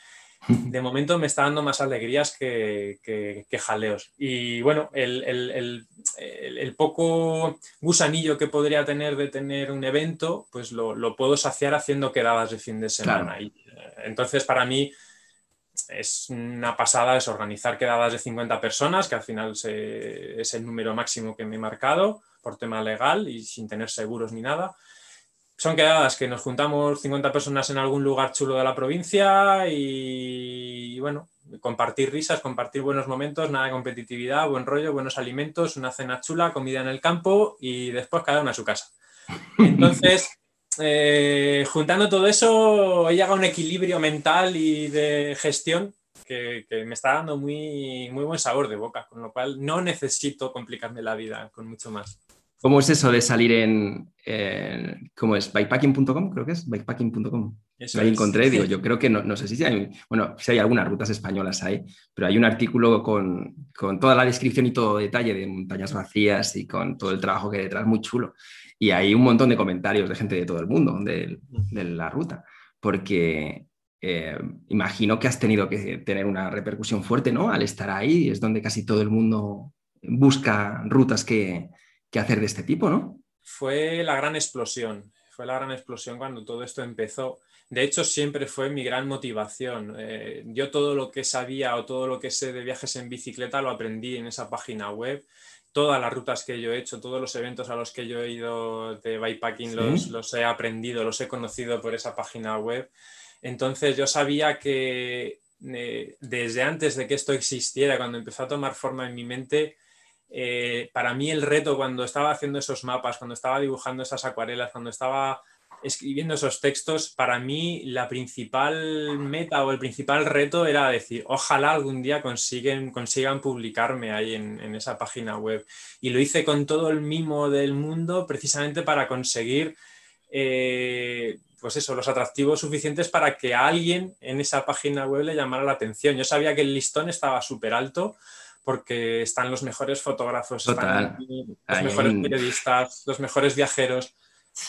S3: de momento me está dando más alegrías que, jaleos. Y bueno, el, poco gusanillo que podría tener de tener un evento, pues lo, puedo saciar haciendo quedadas de fin de semana. Y, eh, entonces, para mí es una pasada es organizar quedadas de 50 personas, que al final es el número máximo que me he marcado por tema legal y sin tener seguros ni nada son quedadas que nos juntamos 50 personas en algún lugar chulo de la provincia y, bueno, compartir risas, compartir buenos momentos, nada de competitividad, buen rollo, buenos alimentos, una cena chula, comida en el campo y después cada uno a su casa. Entonces, eh, juntando todo eso, he llegado a un equilibrio mental y de gestión que, me está dando muy, muy buen sabor de boca, con lo cual no necesito complicarme la vida con mucho más.
S2: ¿Cómo es eso de salir en, ¿cómo es? Bikepacking.com, creo que es, bikepacking.com. Ahí encontré, digo, yo creo que no, no, sé si hay, bueno, si hay algunas rutas españolas ahí, pero hay un artículo con, con, toda la descripción y todo detalle de montañas vacías y con todo el trabajo que hay detrás, muy chulo. Y hay un montón de comentarios de gente de todo el mundo de, de la ruta, porque eh, imagino que has tenido que tener una repercusión fuerte, ¿no? Al estar ahí, es donde casi todo el mundo busca rutas que, que hacer de este tipo, ¿no?
S3: Fue la gran explosión, fue la gran explosión cuando todo esto empezó. De hecho, siempre fue mi gran motivación. Eh, yo todo lo que sabía o todo lo que sé de viajes en bicicleta lo aprendí en esa página web. Todas las rutas que yo he hecho, todos los eventos a los que yo he ido de bikepacking los, los he aprendido, los he conocido por esa página web. Entonces yo sabía que eh, desde antes de que esto existiera, cuando empezó a tomar forma en mi mente, eh, para mí el reto cuando estaba haciendo esos mapas, cuando estaba dibujando esas acuarelas, cuando estaba escribiendo esos textos, para mí la principal meta o el principal reto era decir, ojalá algún día consigan publicarme ahí en, esa página web. Y lo hice con todo el mimo del mundo precisamente para conseguir, eh, pues eso, los atractivos suficientes para que alguien en esa página web le llamara la atención. Yo sabía que el listón estaba súper alto porque están los mejores fotógrafos, están los mejores periodistas, los mejores viajeros.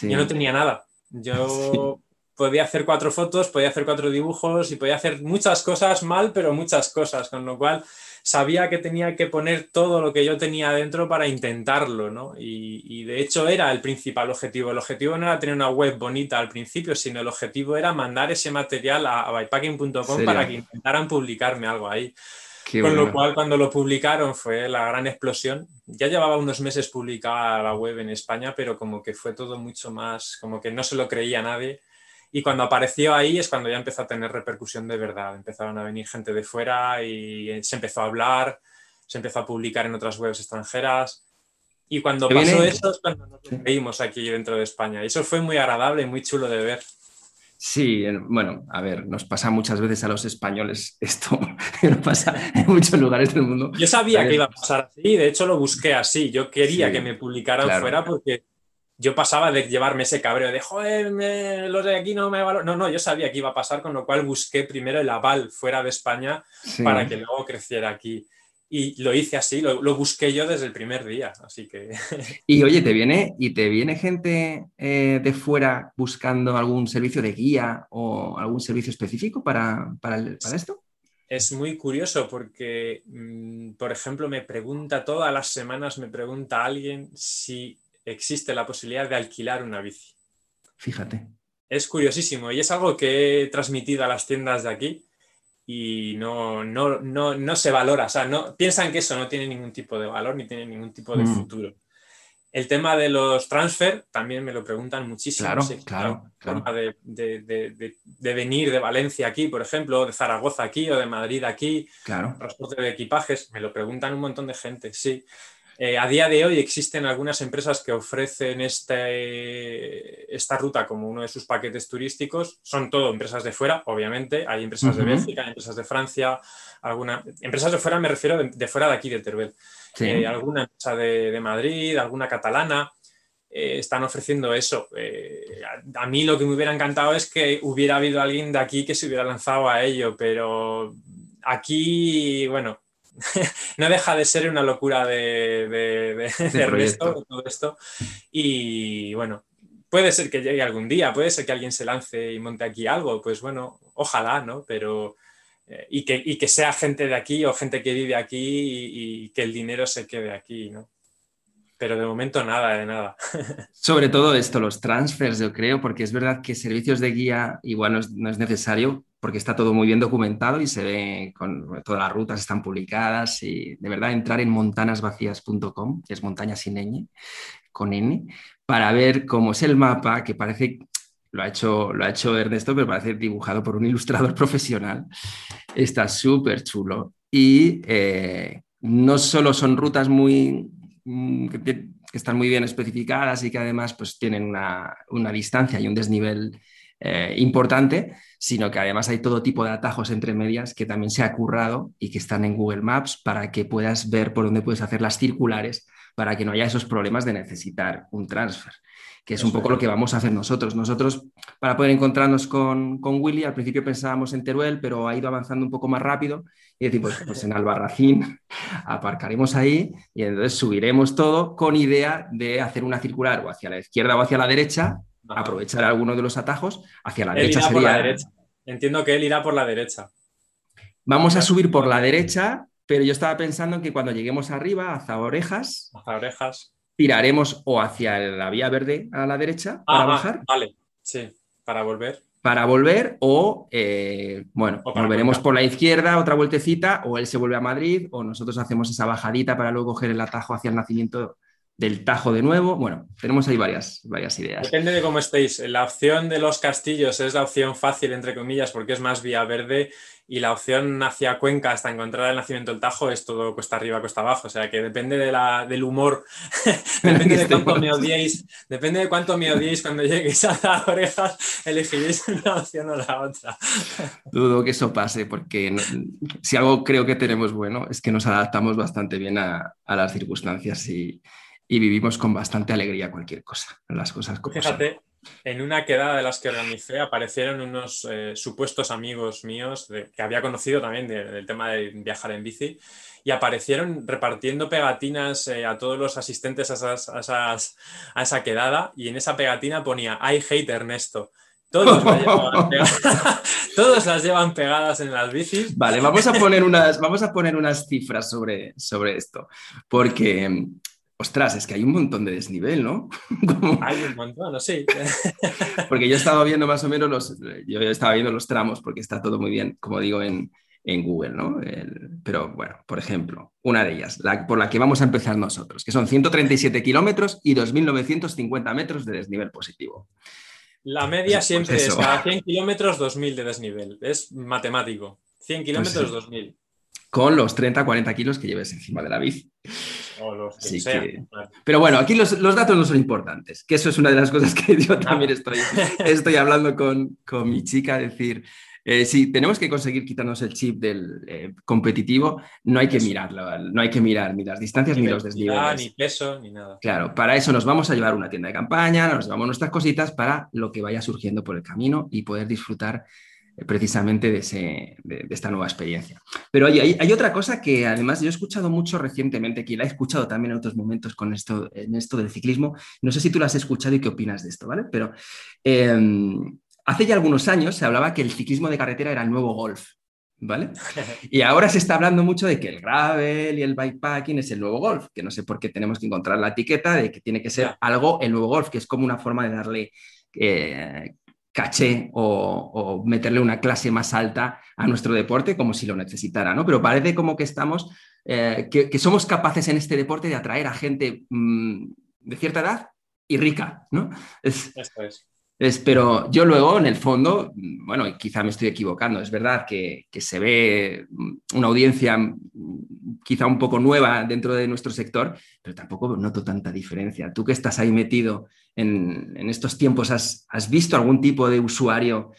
S3: Yo no tenía nada. Yo podía hacer cuatro fotos, podía hacer cuatro dibujos y podía hacer muchas cosas mal, pero muchas cosas, con lo cual sabía que tenía que poner todo lo que yo tenía dentro para intentarlo, ¿no? Y, de hecho era el principal objetivo. El objetivo no era tener una web bonita al principio, sino el objetivo era mandar ese material a, a bypacking.com para que intentaran publicarme algo ahí. Con lo cual, cuando lo publicaron fue la gran explosión. Ya llevaba unos meses publicada la web en España, pero como que fue todo mucho más, como que no se lo creía nadie. Y cuando apareció ahí es cuando ya empezó a tener repercusión de verdad. Empezaron a venir gente de fuera y se empezó a hablar, se empezó a publicar en otras webs extranjeras. Y cuando pasó eso es cuando nos veíamos aquí dentro de España. Y eso fue muy agradable y muy chulo de ver.
S2: Sí, bueno, a ver, nos pasa muchas veces a los españoles esto, nos pasa en muchos lugares del mundo.
S3: Yo sabía que iba a pasar así, de hecho lo busqué así, yo quería que me publicaran fuera porque yo pasaba de llevarme ese cabreo de, joder, los de aquí no me valoran. No, no, yo sabía que iba a pasar, con lo cual busqué primero el aval fuera de España para que luego creciera aquí y lo hice así, lo, busqué yo desde el primer día, así que...
S2: Y oye, ¿te viene, y te viene gente eh, de fuera buscando algún servicio de guía o algún servicio específico para, para, esto?
S3: Es muy curioso porque, mm, por ejemplo, me pregunta todas las semanas, me pregunta alguien si existe la posibilidad de alquilar una bici.
S2: Fíjate.
S3: Es curiosísimo y es algo que he transmitido a las tiendas de aquí y no, no, no, no, se valora, o sea, no, piensan que eso no tiene ningún tipo de valor ni tiene ningún tipo de mm. futuro. El tema de los transfer también me lo preguntan muchísimo.
S2: Claro, claro,
S3: De, de, de, venir de Valencia aquí, por ejemplo, o de Zaragoza aquí, o de Madrid aquí,
S2: claro.
S3: transporte de equipajes, me lo preguntan un montón de gente, sí. Eh, a día de hoy existen algunas empresas que ofrecen este, esta ruta como uno de sus paquetes turísticos. Son todo empresas de fuera, obviamente. Hay empresas de Bélgica, hay empresas de Francia, alguna... empresas de fuera me refiero de, fuera de aquí de Teruel. Eh, alguna empresa de, Madrid, alguna catalana. Eh, están ofreciendo eso. a, mí lo que me hubiera encantado es que hubiera habido alguien de aquí que se hubiera lanzado a ello, pero aquí, bueno, no deja de ser una locura de, de, todo esto. Y bueno, puede ser que llegue algún día, puede ser que alguien se lance y monte aquí algo, pues bueno, ojalá, ¿no? Pero. Eh, y, que, y, que, sea gente de aquí o gente que vive aquí y, que el dinero se quede aquí, ¿no? Pero de momento nada, de nada.
S2: Sobre todo esto, los transfers, yo creo, porque es verdad que servicios de guía igual no es, no es necesario, porque está todo muy bien documentado y se ve con todas las rutas están publicadas y de verdad entrar en montanasvacías.com, que es montaña sin ñ, con n, para ver cómo es el mapa, que parece, lo ha hecho, lo ha hecho Ernesto, pero parece dibujado por un ilustrador profesional. Está súper chulo. Y eh, no solo son rutas muy mm, que, están muy bien especificadas y que además pues, tienen una, distancia y un desnivel eh, importante, sino que además hay todo tipo de atajos entre medias que también se ha currado y que están en Google Maps para que puedas ver por dónde puedes hacer las circulares para que no haya esos problemas de necesitar un transfer que es un poco lo que vamos a hacer nosotros. Nosotros, para poder encontrarnos con, con Willy, al principio pensábamos en Teruel, pero ha ido avanzando un poco más rápido y decimos, pues, pues en Albarracín aparcaremos ahí y entonces subiremos todo con idea de hacer una circular o hacia la izquierda o hacia la derecha, aprovechar alguno de los atajos, hacia la derecha sería...
S3: la derecha. Entiendo que él irá por la derecha.
S2: Vamos a subir por la derecha, pero yo estaba pensando en que cuando lleguemos arriba, hacia orejas,
S3: hacia orejas,
S2: tiraremos o hacia la vía verde a la derecha para bajar.
S3: Vale, sí, para volver.
S2: Para volver o, eh, bueno, volveremos por la izquierda, otra vueltecita, o él se vuelve a Madrid, o nosotros hacemos esa bajadita para luego coger el atajo hacia el nacimiento del Tajo de nuevo. Bueno, tenemos ahí varias, varias ideas.
S3: Depende de cómo estéis. La opción de los castillos es la opción fácil, entre comillas, porque es más vía verde y la opción hacia Cuenca hasta encontrar el nacimiento del Tajo es todo cuesta arriba, cuesta abajo. O sea que depende de la, del humor, depende de cuánto me odiéis, depende de cuánto me odiéis cuando lleguéis a las orejas, elegiréis una opción o la otra.
S2: Dudo que eso pase, porque si algo creo que tenemos bueno es que nos adaptamos bastante bien a, las circunstancias y, vivimos con bastante alegría cualquier cosa, las cosas como
S3: Fíjate, en una quedada de las que organicé aparecieron unos eh, supuestos amigos míos que había conocido también del tema de viajar en bici y aparecieron repartiendo pegatinas eh, a todos los asistentes a, a, esa quedada y en esa pegatina ponía I hate Ernesto. Todos, Todos, las llevan pegadas en las bicis.
S2: Vale, vamos a poner unas, vamos a poner unas cifras sobre, sobre esto, porque ostras, es que hay un montón de desnivel, ¿no?
S3: Hay un montón, sí.
S2: porque yo he estado viendo más o menos los, yo estaba viendo los tramos porque está todo muy bien, como digo, en, Google, ¿no? pero bueno, por ejemplo, una de ellas, la, por la que vamos a empezar nosotros, que son 137 kilómetros y 2.950 metros de desnivel positivo.
S3: La media pues siempre es cada 100 kilómetros 2.000 de desnivel, es matemático. 100 kilómetros 2.000.
S2: Con los 30-40 kilos que lleves encima de la bici. Pero bueno, aquí los, datos no son importantes, que eso es una de las cosas que yo también estoy, estoy hablando con, mi chica, decir, eh, si tenemos que conseguir quitarnos el chip del eh, competitivo, no hay que mirarlo, no hay que mirar ni las distancias ni, los desniveles.
S3: Ni peso, ni nada.
S2: Claro, para eso nos vamos a llevar una tienda de campaña, nos llevamos nuestras cositas para lo que vaya surgiendo por el camino y poder disfrutar precisamente de, esta nueva experiencia. Pero hay, hay, otra cosa que además yo he escuchado mucho recientemente, que la he escuchado también en otros momentos con esto, en esto del ciclismo. No sé si tú la has escuchado y qué opinas de esto, ¿vale? Pero em, hace ya algunos años se hablaba que el ciclismo de carretera era el nuevo golf. ¿Vale? Y ahora se está hablando mucho de que el gravel y el bikepacking es el nuevo golf, que no sé por qué tenemos que encontrar la etiqueta de que tiene que ser algo el nuevo golf, que es como una forma de darle eh, caché o, meterle una clase más alta a nuestro deporte como si lo necesitara, ¿no? Pero parece como que estamos, eh, que, somos capaces en este deporte de atraer a gente mm, de cierta edad y rica, ¿no?
S3: es
S2: pero yo luego, en el fondo, bueno, quizá me estoy equivocando, es verdad que, se ve una audiencia quizá un poco nueva dentro de nuestro sector, pero tampoco noto tanta diferencia. Tú que estás ahí metido en, estos tiempos, ¿has, visto algún tipo de usuario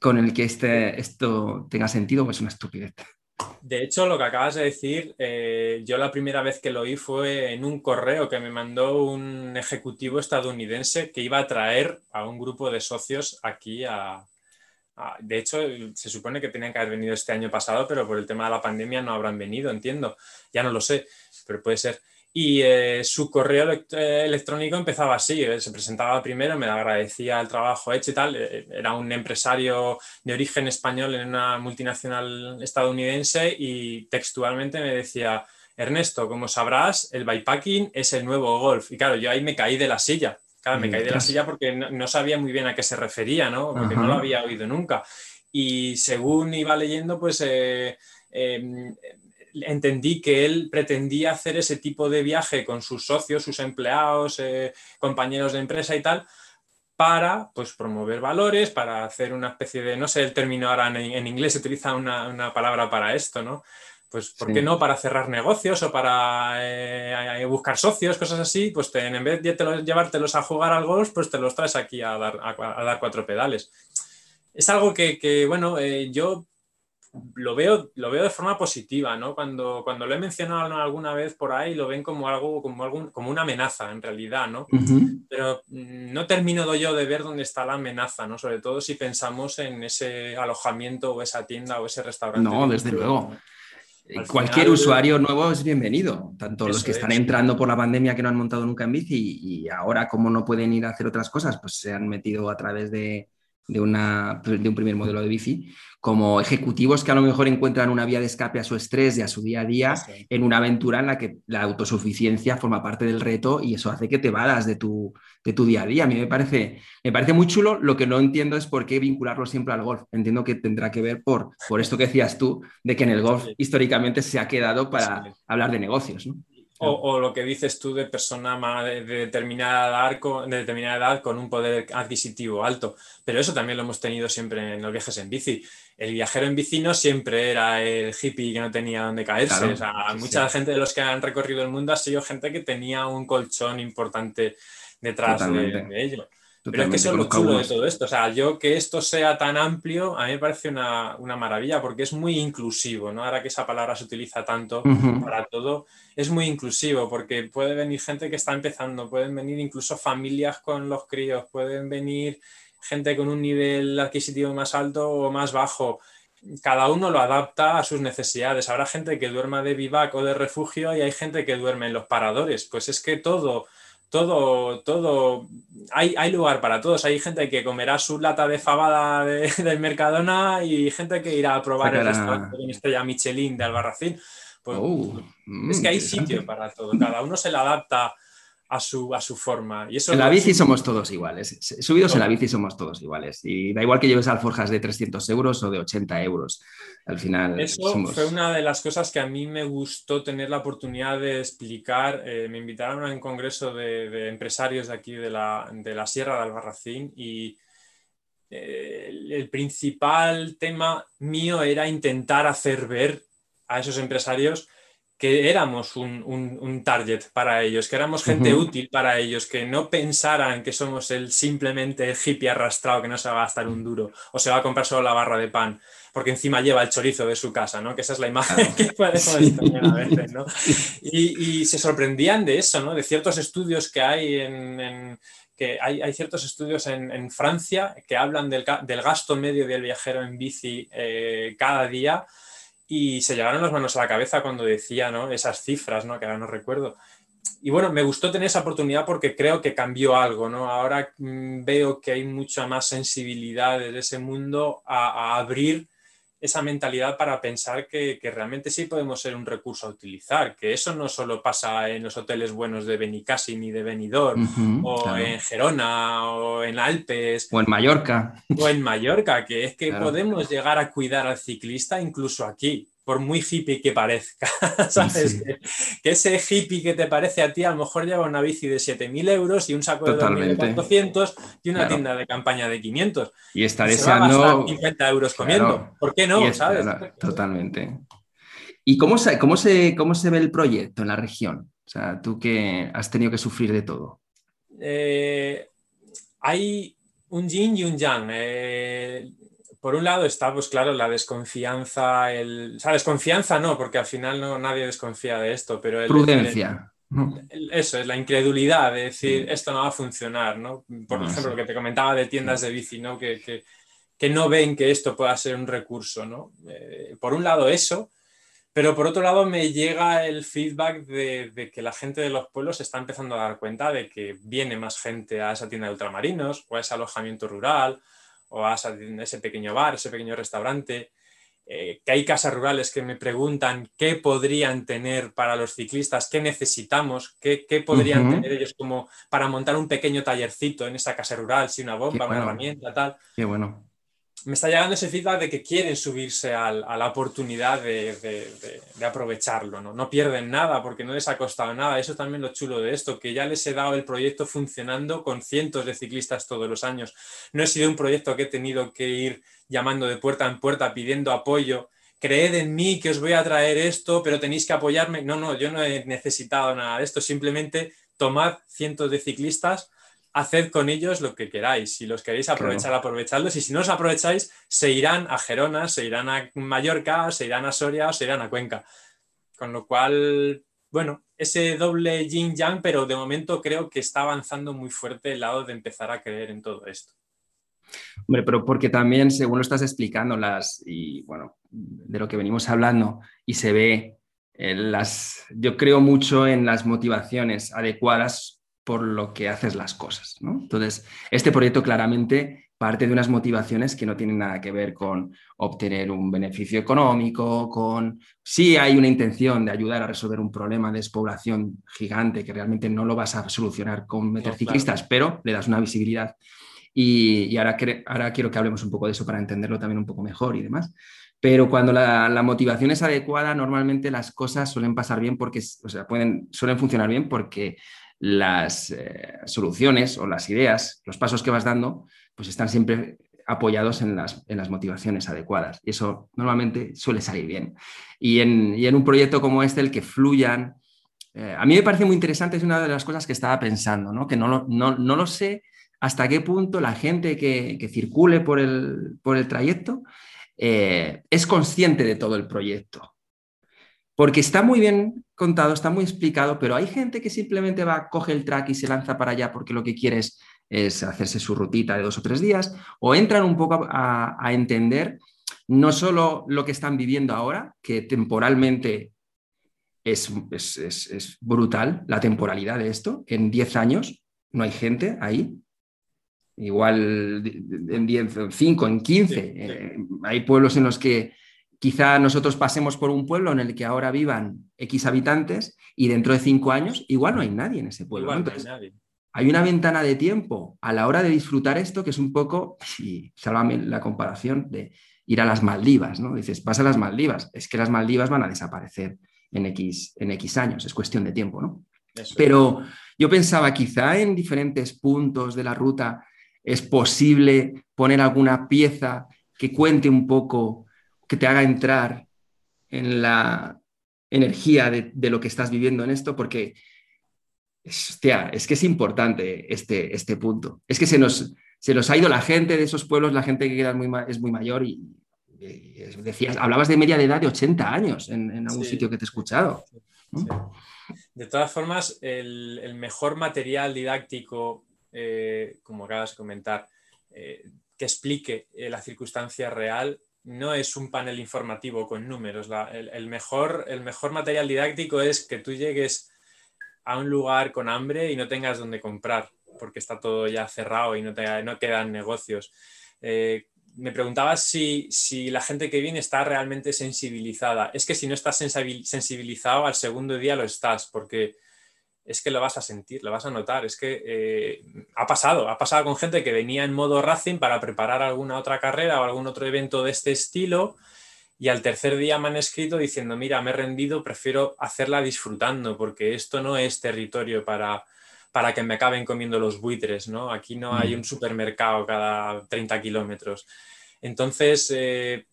S2: con el que este, esto tenga sentido o es una estupidez?
S3: De hecho, lo que acabas de decir, eh, yo la primera vez que lo oí fue en un correo que me mandó un ejecutivo estadounidense que iba a traer a un grupo de socios aquí a, de hecho, se supone que tenían que haber venido este año pasado, pero por el tema de la pandemia no habrán venido, entiendo. Ya no lo sé, pero puede ser y eh, su correo eh, electrónico empezaba así, eh, se presentaba primero, me agradecía el trabajo hecho y tal, era un empresario de origen español en una multinacional estadounidense y textualmente me decía, Ernesto, como sabrás, el bikepacking es el nuevo golf. Y claro, yo ahí me caí de la silla, claro, me caí de la silla porque no, sabía muy bien a qué se refería, ¿no? Porque no lo había oído nunca. Y según iba leyendo, pues... Em, entendí que él pretendía hacer ese tipo de viaje con sus socios, sus empleados, eh, compañeros de empresa y tal, para pues, promover valores, para hacer una especie de, no sé el término ahora en, inglés se utiliza una, palabra para esto, ¿no? Pues, ¿por qué no? Para cerrar negocios o para eh, buscar socios, cosas así, pues en vez de llevártelos a jugar al golf, pues te los traes aquí a dar, a, dar cuatro pedales. Es algo que, bueno, eh, yo lo veo, lo veo de forma positiva, ¿no? Cuando, cuando lo he mencionado alguna vez por ahí, lo ven como algo, como algún, como una amenaza en realidad, ¿no? Pero mm, no termino yo de ver dónde está la amenaza, ¿no? Sobre todo si pensamos en ese alojamiento o esa tienda o ese restaurante.
S2: No, desde luego. Cualquier usuario nuevo es bienvenido, tanto los que están entrando por la pandemia que no han montado nunca en bici y, ahora como no pueden ir a hacer otras cosas, pues se han metido a través de, de, una, de un primer modelo de bici, como ejecutivos que a lo mejor encuentran una vía de escape a su estrés y a su día a día en una aventura en la que la autosuficiencia forma parte del reto y eso hace que te vadas de tu, de tu día a día. A mí me parece, me parece muy chulo, lo que no entiendo es por qué vincularlo siempre al golf. Entiendo que tendrá que ver por, por esto que decías tú, de que en el golf históricamente se ha quedado para hablar de negocios. ¿no?
S3: O, lo que dices tú de persona de, determinada edad con, de determinada edad con un poder adquisitivo alto. Pero eso también lo hemos tenido siempre en los viajes en bici. El viajero en bici no siempre era el hippie que no tenía donde caerse. mucha gente de los que han recorrido el mundo ha sido gente que tenía un colchón importante detrás de, de ello. Pero es que eso es lo chulo de todo esto. O sea, yo que esto sea tan amplio, a mí me parece una, maravilla porque es muy inclusivo, ¿no? Ahora que esa palabra se utiliza tanto para todo, es muy inclusivo porque puede venir gente que está empezando, pueden venir incluso familias con los críos, pueden venir gente con un nivel adquisitivo más alto o más bajo. Cada uno lo adapta a sus necesidades. Habrá gente que duerma de vivac o de refugio y hay gente que duerme en los paradores. Pues es que todo todo, todo, hay, hay, lugar para todos. Hay gente que comerá su lata de fabada de, del Mercadona y gente que irá a probar el restaurante con estrella Michelin de Albarracín. Pues, oh, es que hay sitio para todo. Cada uno se le adapta a su, a su forma. Y eso
S2: en la bici somos todos iguales. Subidos en la bici somos todos iguales. Y da igual que lleves alforjas de 300 euros o de 80 euros. Al final.
S3: Eso fue una de las cosas que a mí me gustó tener la oportunidad de explicar. Eh, me invitaron a un congreso de, empresarios de aquí de la, de la Sierra de Albarracín y eh, el principal tema mío era intentar hacer ver a esos empresarios que éramos un, target para ellos, que éramos gente útil para ellos, que no pensaran que somos el simplemente hippie arrastrado que no se va a gastar un duro o se va a comprar solo la barra de pan, porque encima lleva el chorizo de su casa, ¿no? Que esa es la imagen que podemos tener a veces, ¿no? Y, se sorprendían de eso, ¿no? De ciertos estudios que hay en, que hay, ciertos estudios en, Francia que hablan del, gasto medio del viajero en bici eh, cada día y se llevaron las manos a la cabeza cuando decía ¿no? esas cifras, ¿no? que ahora no recuerdo. Y bueno, me gustó tener esa oportunidad porque creo que cambió algo, ¿no? Ahora mm, veo que hay mucha más sensibilidad de ese mundo a abrir esa mentalidad para pensar que, realmente sí podemos ser un recurso a utilizar, que eso no solo pasa en los hoteles buenos de Benicassim ni de Benidorm, o en Gerona, o en Alpes.
S2: O en Mallorca.
S3: O en Mallorca, que es que podemos llegar a cuidar al ciclista incluso aquí por muy hippie que parezca, ¿sabes? Que, ese hippie que te parece a ti a lo mejor lleva una bici de 7.000 euros y un saco de 2.400 y una tienda de campaña de 500.
S2: Y está deseando...
S3: 50 euros comiendo. ¿Por qué no? ¿sabes?
S2: Totalmente. ¿Y cómo se, cómo, se, cómo se ve el proyecto en la región? O sea, tú que has tenido que sufrir de todo.
S3: Eh, hay un yin y un yang. Eh, por un lado está, pues claro, la desconfianza, el, o sea, desconfianza no, porque al final no, nadie desconfía de esto, pero... El,
S2: Prudencia.
S3: eso es la incredulidad de decir, esto no va a funcionar, ¿no? Por ejemplo, lo que te comentaba de tiendas de bici, ¿no? Que, que, que, no ven que esto pueda ser un recurso, ¿no? Eh, por un lado eso, pero por otro lado me llega el feedback de, de, que la gente de los pueblos se está empezando a dar cuenta de que viene más gente a esa tienda de ultramarinos o a ese alojamiento rural o a ese pequeño bar, ese pequeño restaurante, eh, que hay casas rurales que me preguntan qué podrían tener para los ciclistas, qué necesitamos, qué, podrían tener ellos como para montar un pequeño tallercito en esa casa rural, si una bomba, una herramienta, tal.
S2: Qué bueno.
S3: Me está llegando ese feedback de que quieren subirse a la oportunidad de, aprovecharlo, ¿no? No pierden nada porque no les ha costado nada. Eso también lo chulo de esto, que ya les he dado el proyecto funcionando con cientos de ciclistas todos los años. No he sido un proyecto que he tenido que ir llamando de puerta en puerta pidiendo apoyo. Creed en mí que os voy a traer esto, pero tenéis que apoyarme. No, no, yo no he necesitado nada de esto. Simplemente tomad cientos de ciclistas haced con ellos lo que queráis. Si los queréis aprovechar, aprovechadlos. Y si no os aprovecháis, se irán a Gerona, se irán a Mallorca, se irán a Soria, se irán a Cuenca. Con lo cual, bueno, ese doble yin yang, pero de momento creo que está avanzando muy fuerte el lado de empezar a creer en todo esto.
S2: Hombre, pero porque también, según lo estás explicando, las, y bueno, de lo que venimos hablando, y se ve en las, yo creo mucho en las motivaciones adecuadas por lo que haces las cosas. Entonces, este proyecto claramente parte de unas motivaciones que no tienen nada que ver con obtener un beneficio económico, con... Sí hay una intención de ayudar a resolver un problema de despoblación gigante que realmente no lo vas a solucionar con meter ciclistas, pero le das una visibilidad. Y, ahora, ahora quiero que hablemos un poco de eso para entenderlo también un poco mejor y demás. Pero cuando la, motivación es adecuada, normalmente las cosas suelen pasar bien porque, o sea, pueden, suelen funcionar bien porque las eh, soluciones o las ideas, los pasos que vas dando, pues están siempre apoyados en las, motivaciones adecuadas. Y eso normalmente suele salir bien. Y en, un proyecto como este, el que fluyan, eh, a mí me parece muy interesante, es una de las cosas que estaba pensando, ¿no? que no, no, lo sé hasta qué punto la gente que, circule por el, trayecto eh, es consciente de todo el proyecto porque está muy bien contado, está muy explicado, pero hay gente que simplemente va, coge el track y se lanza para allá porque lo que quiere es, hacerse su rutita de dos o tres días, o entran un poco a, entender no solo lo que están viviendo ahora, que temporalmente es, es, brutal la temporalidad de esto, en 10 años no hay gente ahí, igual en 10, 5, en 15, eh, hay pueblos en los que Quizá nosotros pasemos por un pueblo en el que ahora vivan X habitantes y dentro de cinco años igual no hay nadie en ese pueblo. hay, una ventana de tiempo a la hora de disfrutar esto que es un poco, y sálvame la comparación, de ir a las Maldivas, ¿no? Dices, vas a las Maldivas, es que las Maldivas van a desaparecer en X, en X años, es cuestión de tiempo, ¿no? Pero yo pensaba, quizá en diferentes puntos de la ruta es posible poner alguna pieza que cuente un poco que te haga entrar en la energía de, lo que estás viviendo en esto, porque hostia, es que es importante este, este punto. Es que se nos, se nos ha ido la gente de esos pueblos, la gente que queda muy, es muy mayor y, decías, hablabas de media de edad de 80 años en, algún sitio que te he escuchado.
S3: De todas formas, el, mejor material didáctico, eh, como acabas de comentar, eh, que explique eh, la circunstancia real no es un panel informativo con números. el, mejor, el mejor material didáctico es que tú llegues a un lugar con hambre y no tengas donde comprar, porque está todo ya cerrado y no, te, no quedan negocios. Eh, me preguntabas si, si, la gente que viene está realmente sensibilizada. Es que si no estás sensibilizado, al segundo día lo estás, porque es que lo vas a sentir, lo vas a notar. Es que eh, ha pasado, ha pasado con gente que venía en modo Racing para preparar alguna otra carrera o algún otro evento de este estilo y al tercer día me han escrito diciendo, mira, me he rendido, prefiero hacerla disfrutando porque esto no es territorio para, para que me acaben comiendo los buitres, ¿no? Aquí no hay mm. un supermercado cada 30 kilómetros. Entonces, eh,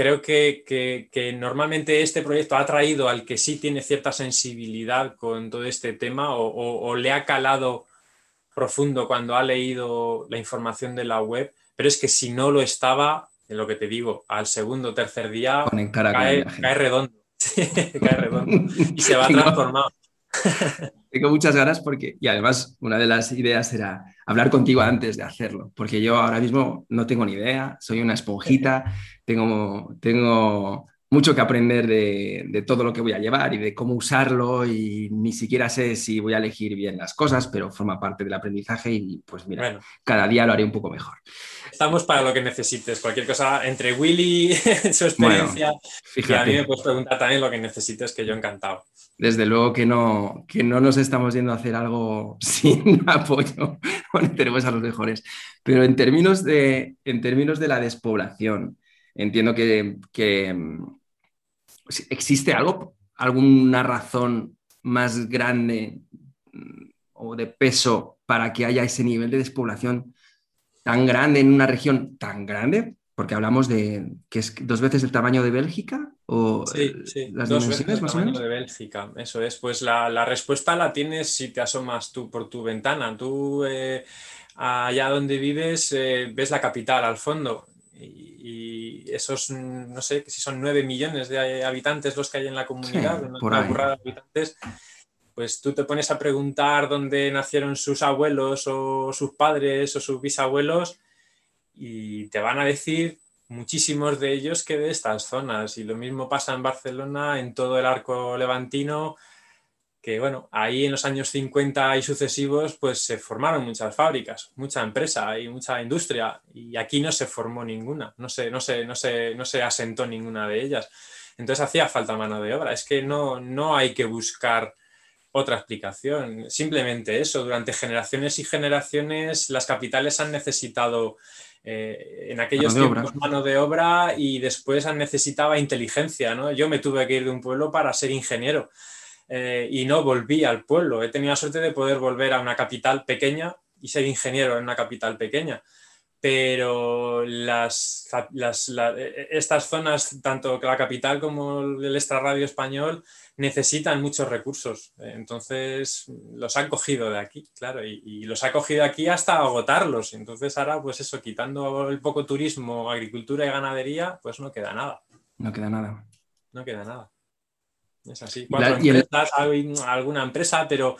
S3: creo que, normalmente este proyecto ha traído al que sí tiene cierta sensibilidad con todo este tema o, le ha calado profundo cuando ha leído la información de la web, pero es que si no lo estaba, en lo que te digo, al segundo o tercer día cae, cae, redondo. cae redondo y se va transformado.
S2: Tengo muchas ganas porque, y además una de las ideas era hablar contigo antes de hacerlo, porque yo ahora mismo no tengo ni idea, soy una esponjita, tengo, tengo mucho que aprender de, todo lo que voy a llevar y de cómo usarlo y ni siquiera sé si voy a elegir bien las cosas, pero forma parte del aprendizaje y pues mira, cada día lo haré un poco mejor.
S3: Estamos para lo que necesites, cualquier cosa entre Willy, su experiencia, y a mí me puedes preguntar también lo que necesites, que yo encantado.
S2: Desde luego que no, que no nos estamos yendo a hacer algo sin apoyo, tenemos a los mejores. Pero en términos de, en términos de la despoblación, entiendo que, que ¿Existe algo, alguna razón más grande mm, o de peso para que haya ese nivel de despoblación tan grande en una región tan grande? Porque hablamos de que es dos veces el tamaño de Bélgica o
S3: sí, sí. las dos veces el tamaño de Bélgica. Eso es. Pues la, respuesta la tienes si te asomas tú por tu ventana. Tú eh, allá donde vives eh, ves la capital al fondo y esos, no sé, si son nueve millones de habitantes los que hay en la comunidad, una de habitantes, pues tú te pones a preguntar dónde nacieron sus abuelos o sus padres o sus bisabuelos y te van a decir muchísimos de ellos que de estas zonas. Y lo mismo pasa en Barcelona, en todo el arco levantino, que bueno, ahí en los años 50 y sucesivos pues se formaron muchas fábricas, mucha empresa y mucha industria y aquí no se formó ninguna, no se, no se, no se, no se asentó ninguna de ellas. Entonces hacía falta mano de obra, es que no, no hay que buscar otra explicación, simplemente eso, durante generaciones y generaciones las capitales han necesitado eh, en aquellos tiempos mano de obra y después han necesitado inteligencia, ¿no? Yo me tuve que ir de un pueblo para ser ingeniero eh, y no volví al pueblo. He tenido la suerte de poder volver a una capital pequeña y ser ingeniero en una capital pequeña. Pero las, e, estas zonas, tanto la capital como el extrarradio español, necesitan muchos recursos. Entonces los han cogido de aquí, claro, y, y, los ha cogido aquí hasta agotarlos. Entonces ahora, pues eso, quitando el poco turismo, agricultura y ganadería, pues no queda nada.
S2: No queda nada.
S3: No queda nada. Es así. Cuatro empresas, hay alguna empresa, pero,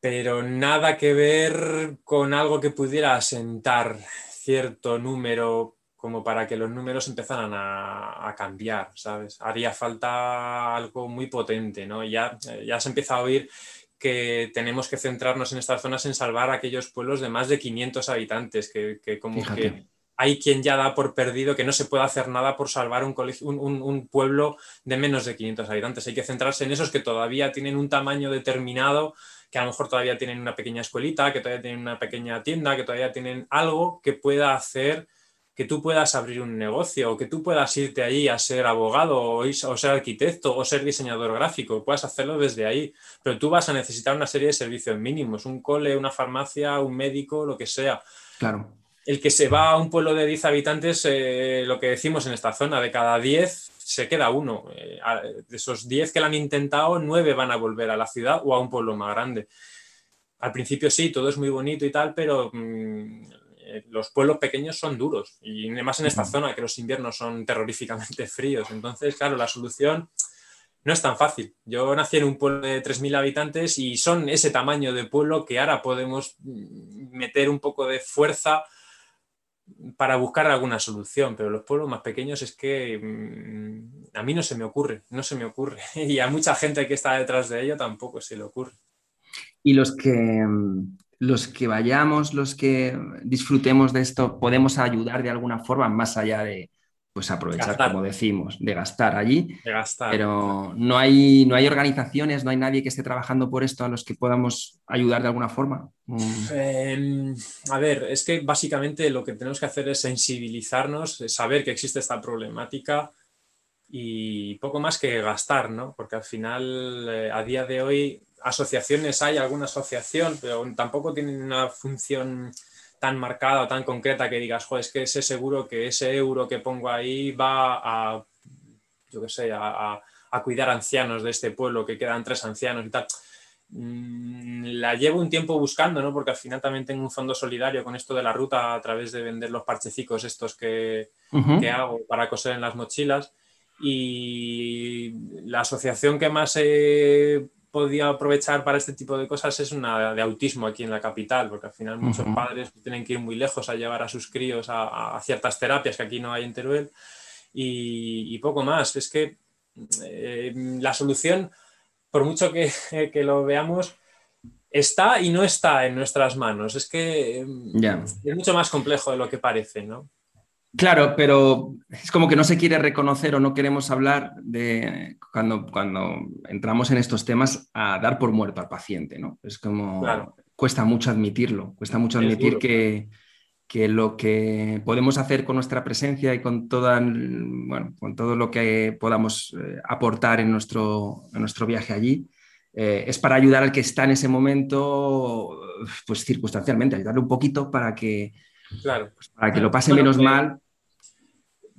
S3: pero nada que ver con algo que pudiera asentar cierto número como para que los números empezaran a, cambiar, ¿sabes? Haría falta algo muy potente, ¿no? Ya, ya se empieza a oír que tenemos que centrarnos en estas zonas en salvar aquellos pueblos de más de 500 habitantes, que, como que hay quien ya da por perdido que no se puede hacer nada por salvar un, un, pueblo de menos de 500 habitantes. Hay que centrarse en esos que todavía tienen un tamaño determinado, que a lo mejor todavía tienen una pequeña escuelita, que todavía tienen una pequeña tienda, que todavía tienen algo que pueda hacer que tú puedas abrir un negocio o que tú puedas irte allí a ser abogado o, o ser arquitecto o ser diseñador gráfico, puedas hacerlo desde ahí, pero tú vas a necesitar una serie de servicios mínimos, un cole, una farmacia, un médico, lo que sea.
S2: Claro
S3: el que se va a un pueblo de 10 habitantes, eh, lo que decimos en esta zona, de cada 10 se queda uno. Eh, de esos 10 que lo han intentado, 9 van a volver a la ciudad o a un pueblo más grande. Al principio sí, todo es muy bonito y tal, pero mm, eh, los pueblos pequeños son duros y más en esta zona que los inviernos son terroríficamente fríos. Entonces, claro, la solución no es tan fácil. Yo nací en un pueblo de 3.000 habitantes y son ese tamaño de pueblo que ahora podemos mm, meter un poco de fuerza para buscar alguna solución, pero los pueblos más pequeños es que mm, a mí no se me ocurre, no se me ocurre. Y a mucha gente que está detrás de ello tampoco se le ocurre.
S2: Y los que, los que vayamos, los que disfrutemos de esto, podemos ayudar de alguna forma más allá de, pues aprovechar, como decimos, de gastar allí.
S3: De gastar.
S2: Pero no hay, no hay organizaciones, no hay nadie que esté trabajando por esto a los que podamos ayudar de alguna forma.
S3: Mm. Em, a ver, es que básicamente lo que tenemos que hacer es sensibilizarnos, saber que existe esta problemática y poco más que gastar, ¿no? Porque al final, eh, a día de hoy, asociaciones hay, alguna asociación, pero tampoco tienen una función tan marcada o tan concreta que digas, joder, es que sé seguro que ese euro que pongo ahí va a, yo qué sé, a, cuidar ancianos de este pueblo, que quedan tres ancianos y tal. Mm, la llevo un tiempo buscando, ¿no? Porque al final también tengo un fondo solidario con esto de la ruta a través de vender los parchecicos estos que, que hago para coser en las mochilas. Y la asociación que más he podía aprovechar para este tipo de cosas es una de autismo aquí en la capital, porque al final muchos padres tienen que ir muy lejos a llevar a sus críos a, ciertas terapias que aquí no hay en Teruel. y, poco más. Es que eh, la solución, por mucho que, que, lo veamos, está y no está en nuestras manos. Es que es mucho más complejo de lo que parece, ¿no?
S2: Claro, pero es como que no se quiere reconocer o no queremos hablar de cuando, cuando entramos en estos temas a dar por muerto al paciente, ¿no? Es como cuesta mucho admitirlo, cuesta mucho admitir que, que, lo que podemos hacer con nuestra presencia y con, toda, bueno, con todo lo que podamos eh, aportar en nuestro, en nuestro viaje allí eh, es para ayudar al que está en ese momento, pues circunstancialmente, ayudarle un poquito para que, claro. Pues, para que lo pase menos mal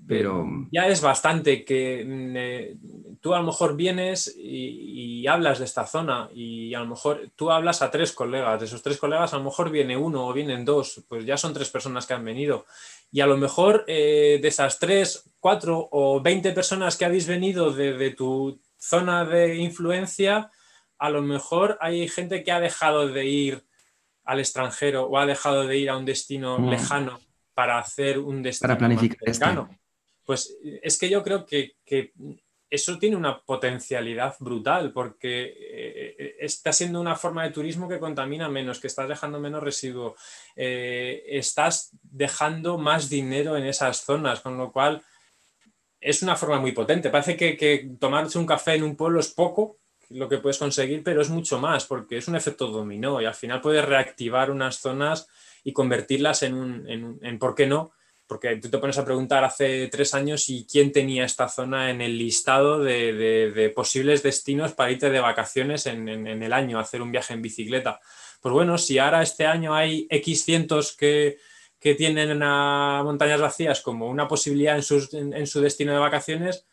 S2: pero...
S3: Ya es bastante que mm, eh, tú a lo mejor vienes y, hablas de esta zona y a lo mejor tú hablas a tres colegas, de esos tres colegas a lo mejor viene uno o vienen dos, pues ya son tres personas que han venido. Y a lo mejor eh, de esas tres, cuatro o veinte personas que habéis venido de, tu zona de influencia, a lo mejor hay gente que ha dejado de ir al extranjero o ha dejado de ir a un destino mm. lejano para hacer un destino
S2: para planificar este.
S3: Pues es que yo creo que, eso tiene una potencialidad brutal porque eh, está siendo una forma de turismo que contamina menos, que estás dejando menos residuo, eh, estás dejando más dinero en esas zonas, con lo cual es una forma muy potente. Parece que, tomarse un café en un pueblo es poco lo que puedes conseguir, pero es mucho más porque es un efecto dominó y al final puedes reactivar unas zonas y convertirlas en, un, en, en ¿por qué no? Porque tú te pones a preguntar hace tres años y quién tenía esta zona en el listado de, posibles destinos para irte de vacaciones en, el año, hacer un viaje en bicicleta. Pues bueno, si ahora este año hay X cientos que, tienen a montañas vacías como una posibilidad en, en, su destino de vacaciones,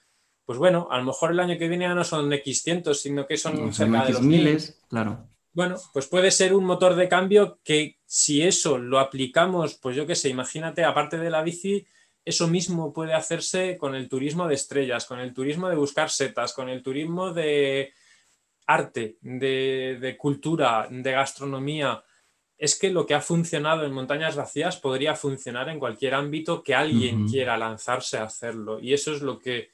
S3: pues bueno, a lo mejor el año que viene ya no son X cientos, sino que son cerca de los miles,
S2: claro.
S3: Bueno, pues puede ser un motor de cambio que si eso lo aplicamos, pues yo qué sé, imagínate, aparte de la bici, eso mismo puede hacerse con el turismo de estrellas, con el turismo de buscar setas, con el turismo de arte, de, cultura, de gastronomía. Es que lo que ha funcionado en montañas vacías podría funcionar en cualquier ámbito que alguien quiera lanzarse a hacerlo. Y eso es lo que,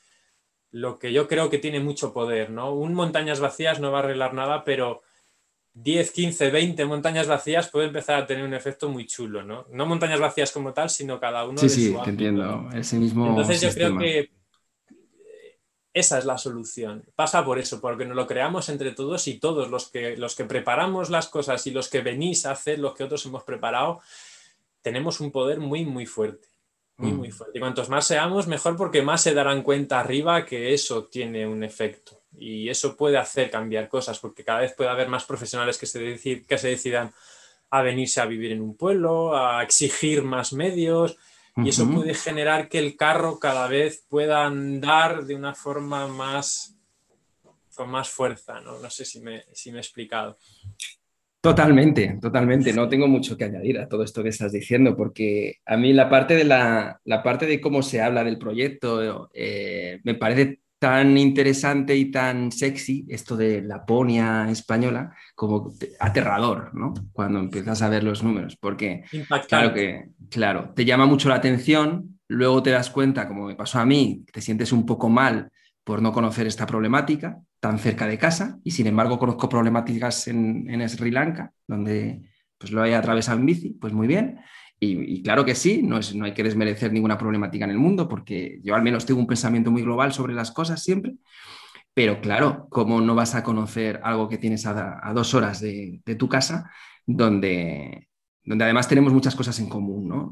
S3: lo que yo creo que tiene mucho poder, ¿no? Un montañas vacías no va a arreglar nada, pero 10, 15, 20 montañas vacías puede empezar a tener un efecto muy chulo, ¿no? No montañas vacías como tal, sino cada uno
S2: sí, de sí, te entiendo. Ese mismo
S3: Entonces yo creo que eh, esa es la solución. Pasa por eso, porque nos lo creamos entre todos y todos los que, los que preparamos las cosas y los que venís a hacer lo que otros hemos preparado, tenemos un poder muy, muy fuerte. Muy, mm. muy fuerte. Y cuantos más seamos, mejor porque más se darán cuenta arriba que eso tiene un efecto y eso puede hacer cambiar cosas porque cada vez puede haber más profesionales que se, que se decidan a venirse a vivir en un pueblo, a exigir más medios y eso puede generar que el carro cada vez pueda andar de una forma más con más fuerza, ¿no? No sé si me, si me he explicado.
S2: Totalmente, totalmente. No tengo mucho que añadir a todo esto que estás diciendo, porque a mí la parte de, la, la parte de cómo se habla del proyecto eh, me parece tan interesante y tan sexy esto de Laponia española como aterrador, ¿no? Cuando empiezas a ver los números, porque claro que, claro, te llama mucho la atención, luego te das cuenta, como me pasó a mí, te sientes un poco mal por no conocer esta problemática tan cerca de casa y sin embargo conozco problemáticas en, en Sri Lanka, donde pues lo he atravesado en bici, pues muy bien. Y, claro que sí, no, es, no hay que desmerecer ninguna problemática en el mundo, porque yo al menos tengo un pensamiento muy global sobre las cosas siempre. Pero claro, ¿cómo no vas a conocer algo que tienes a, dos horas de, tu casa, donde, donde además tenemos muchas cosas en común, ¿no?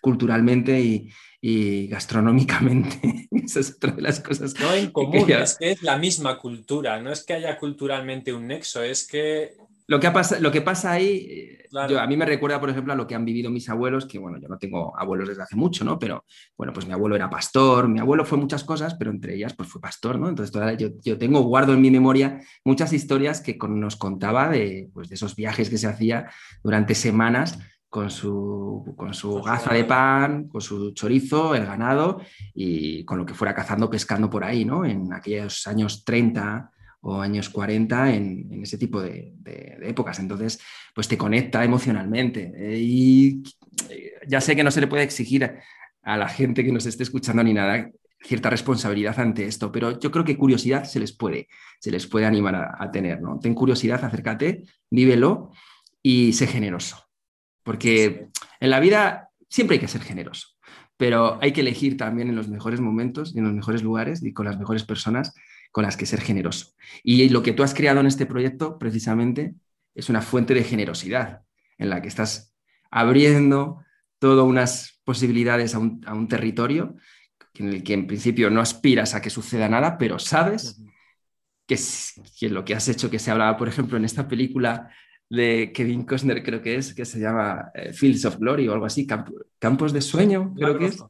S2: culturalmente y, gastronómicamente. Esa es otra de las cosas.
S3: No en común, es que es la misma cultura, no es que haya culturalmente un nexo, es que
S2: lo que, pasa, lo que pasa ahí, eh, a mí me recuerda, por ejemplo, a lo que han vivido mis abuelos, que bueno, yo no tengo abuelos desde hace mucho, ¿no? Pero bueno, pues mi abuelo era pastor, mi abuelo fue muchas cosas, pero entre ellas pues fue pastor, ¿no? Entonces yo, yo tengo, guardo en mi memoria muchas historias que nos contaba de, pues, de esos viajes que se hacía durante semanas con su, con su gaza de pan, con su chorizo, el ganado y con lo que fuera cazando, pescando por ahí, ¿no? En aquellos años 30, o años 40 en, ese tipo de, épocas. Entonces, pues te conecta emocionalmente. Eh, y eh, ya sé que no se le puede exigir a la gente que nos esté escuchando ni nada cierta responsabilidad ante esto, pero yo creo que curiosidad se les puede, se les puede animar a, tener, ¿no? Ten curiosidad, acércate, vívelo y sé generoso, porque en la vida siempre hay que ser generoso, pero hay que elegir también en los mejores momentos y en los mejores lugares y con las mejores personas con las que ser generoso. Y lo que tú has creado en este proyecto, precisamente, es una fuente de generosidad en la que estás abriendo todas unas posibilidades a un, territorio en el que en principio no aspiras a que suceda nada, pero sabes que, que, lo que has hecho, que se hablaba, por ejemplo, en esta película de Kevin Costner, creo que es, que se llama eh, Fields of Glory o algo así, Campos de Sueño, creo que es.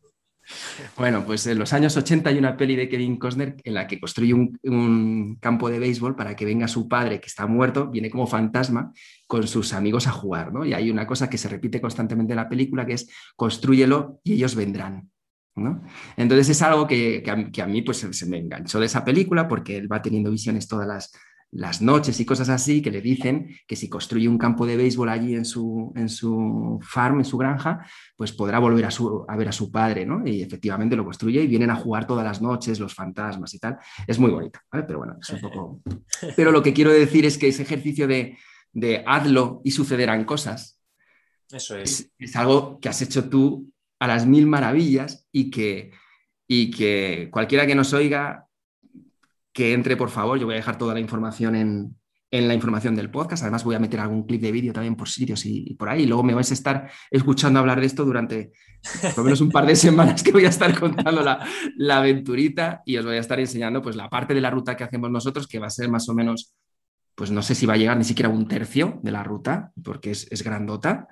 S2: Bueno, pues en los años 80 hay una peli de Kevin Costner en la que construye un, campo de béisbol para que venga su padre, que está muerto, viene como fantasma, con sus amigos a jugar, ¿no? Y hay una cosa que se repite constantemente en la película, que es construyelo y ellos vendrán. ¿no? Entonces es algo que, a, mí pues, se me enganchó de esa película porque él va teniendo visiones todas las, las noches y cosas así que le dicen que si construye un campo de béisbol allí en su, en su farm, en su granja, pues podrá volver a, su, a ver a su padre, ¿no? Y efectivamente lo construye y vienen a jugar todas las noches los fantasmas y tal. Es muy bonito, ¿vale? Pero bueno, es un poco... Pero lo que quiero decir es que ese ejercicio de, de hazlo y sucederán cosas,
S3: Eso es.
S2: es. algo que has hecho tú a las mil maravillas y que, y que cualquiera que nos oiga que entre, por favor. Yo voy a dejar toda la información en, la información del podcast. Además, voy a meter algún clip de vídeo también por sitios y, por ahí. Y luego me vais a estar escuchando hablar de esto durante por lo menos un par de semanas que voy a estar contando la, aventurita y os voy a estar enseñando pues, la parte de la ruta que hacemos nosotros, que va a ser más o menos, pues no sé si va a llegar ni siquiera un tercio de la ruta, porque es, grandota.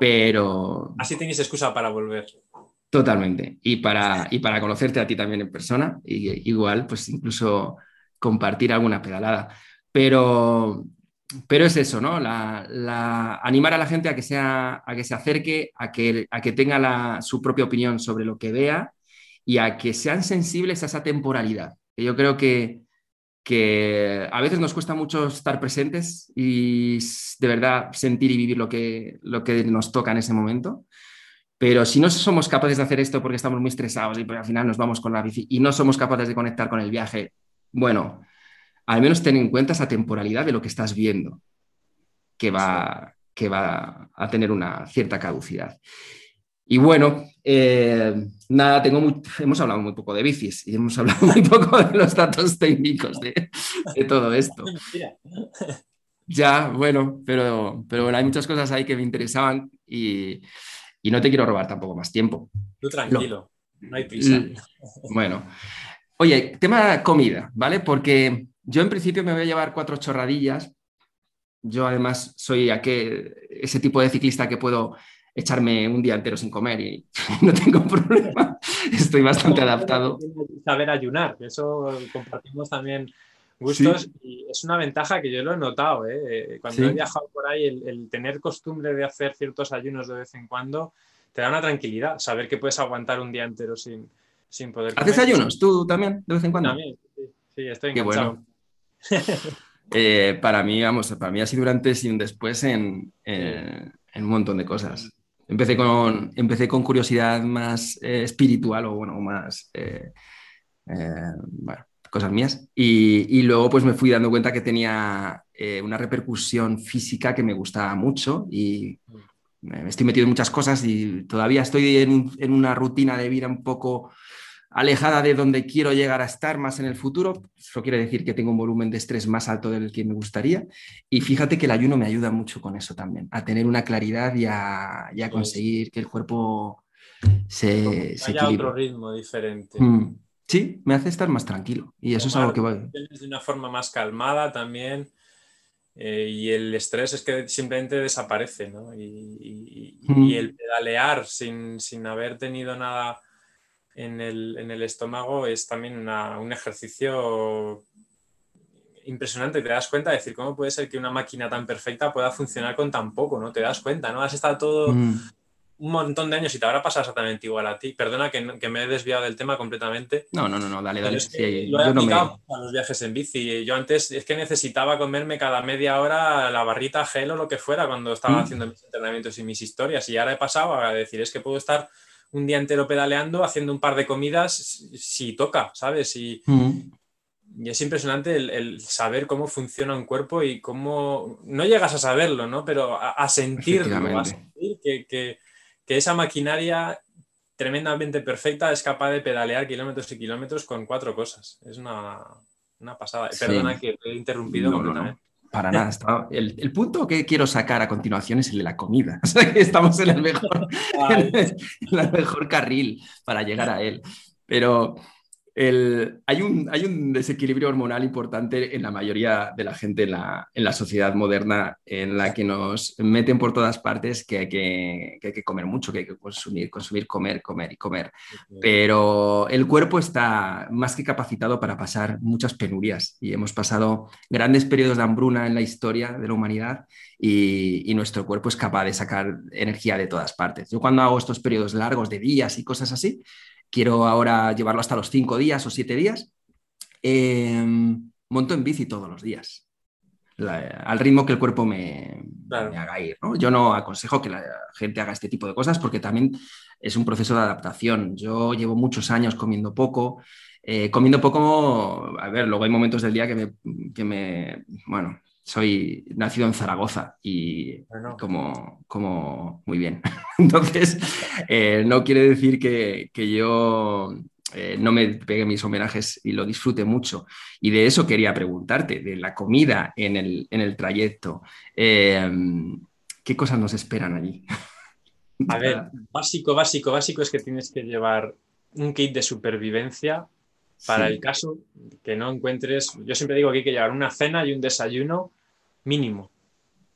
S2: pero...
S3: Así tenéis excusa para volver.
S2: Totalmente. Y para, y para conocerte a ti también en persona, y, igual, pues incluso compartir alguna pedalada. Pero, pero es eso, ¿no? La, animar a la gente a que, sea, a que se acerque, a que, a que tenga su propia opinión sobre lo que vea y a que sean sensibles a esa temporalidad. Que yo creo que, que a veces nos cuesta mucho estar presentes y de verdad sentir y vivir lo que, lo que nos toca en ese momento. Pero si no somos capaces de hacer esto porque estamos muy estresados y al final nos vamos con la bici y no somos capaces de conectar con el viaje, bueno, al menos ten en cuenta esa temporalidad de lo que estás viendo, que va, que va a tener una cierta caducidad. Y bueno, eh, nada, tengo hemos hablado muy poco de bicis y hemos hablado muy poco de los datos técnicos de, de todo esto. Ya, bueno, pero, pero bueno, hay muchas cosas ahí que me interesaban y, y no te quiero robar tampoco más tiempo.
S3: Tú tranquilo, no hay prisa.
S2: Bueno, oye, tema comida, ¿vale? Porque yo en principio me voy a llevar cuatro chorradillas. Yo además soy aquel, ese tipo de ciclista que puedo echarme un día entero sin comer y no tengo problema. Estoy bastante adaptado.
S3: Saber ayunar, eso compartimos también gustos y es una ventaja que yo lo he notado. ¿eh? Cuando he viajado por ahí, el, tener costumbre de hacer ciertos ayunos de vez en cuando te da una tranquilidad, saber que puedes aguantar un día entero sin, sin poder.
S2: Comer. ¿Haces ayunos tú también de vez en cuando?
S3: También, sí, estoy enganchado.
S2: Eh, para mí, vamos, para mí ha sido durante antes y un después en, un montón de cosas. Empecé con, empecé con curiosidad más eh, espiritual o bueno, más, bueno, cosas mías. Y, luego pues me fui dando cuenta que tenía eh, una repercusión física que me gustaba mucho y me estoy metido en muchas cosas y todavía estoy en, una rutina de vida un poco alejada de donde quiero llegar a estar más en el futuro. Eso quiere decir que tengo un volumen de estrés más alto del que me gustaría. Y fíjate que el ayuno me ayuda mucho con eso también, a tener una claridad y a, pues conseguir que el cuerpo se, se
S3: otro ritmo diferente.
S2: Mm. Sí, me hace estar más tranquilo y eso es algo que voy.
S3: De una forma más calmada también eh, y el estrés es que simplemente desaparece, ¿no? Y, el pedalear sin, haber tenido nada en el, estómago es también un ejercicio impresionante. Te das cuenta de decir, ¿cómo puede ser que una máquina tan perfecta pueda funcionar con tan poco? ¿no? Te das cuenta, ¿no? Has estado todo un montón de años y te habrá pasado exactamente igual a ti. Perdona que, me he desviado del tema completamente.
S2: No, no, no, no dale, dale.
S3: lo he aplicado a los viajes en bici. Yo antes es que necesitaba comerme cada media hora la barrita gel o lo que fuera cuando estaba mm. haciendo mis entrenamientos y mis historias. Y ahora he pasado a decir, es que puedo estar un día entero pedaleando, haciendo un par de comidas, si toca, ¿sabes? Y, y es impresionante el, saber cómo funciona un cuerpo y cómo, no llegas a saberlo, ¿no? Pero a, sentirlo, a sentir que, que, que esa maquinaria tremendamente perfecta es capaz de pedalear kilómetros y kilómetros con cuatro cosas. Es una, una pasada. Perdona que he interrumpido completamente.
S2: Para nada. El, punto que quiero sacar a continuación es el de la comida. estamos en el mejor, en el mejor carril para llegar a él. Pero hay, un, hay un desequilibrio hormonal importante en la mayoría de la gente en la, en la sociedad moderna, en la que nos meten por todas partes que hay que, que hay que, comer mucho, que hay que consumir, consumir, comer, comer y comer. Pero el cuerpo está más que capacitado para pasar muchas penurias y hemos pasado grandes periodos de hambruna en la historia de la humanidad y, y, nuestro cuerpo es capaz de sacar energía de todas partes. Yo cuando hago estos periodos largos de días y cosas así, quiero ahora llevarlo hasta los cinco días o siete días, em, monto en bici todos los días. al ritmo que el cuerpo me, haga ir. Yo no aconsejo que la gente haga este tipo de cosas porque también es un proceso de adaptación. Yo llevo muchos años comiendo poco. Eh, comiendo poco, a ver, luego hay momentos del día que me, que me bueno, soy nacido en Zaragoza y como, como muy bien. Entonces, eh, no quiere decir que, yo eh, no me pegue mis homenajes y lo disfrute mucho. Y de eso quería preguntarte, de la comida en el, trayecto. Eh, ¿Qué cosas nos esperan allí?
S3: A ver, básico, básico, básico es que tienes que llevar un kit de supervivencia para el caso que no encuentres, yo siempre digo que hay que llevar una cena y un desayuno mínimo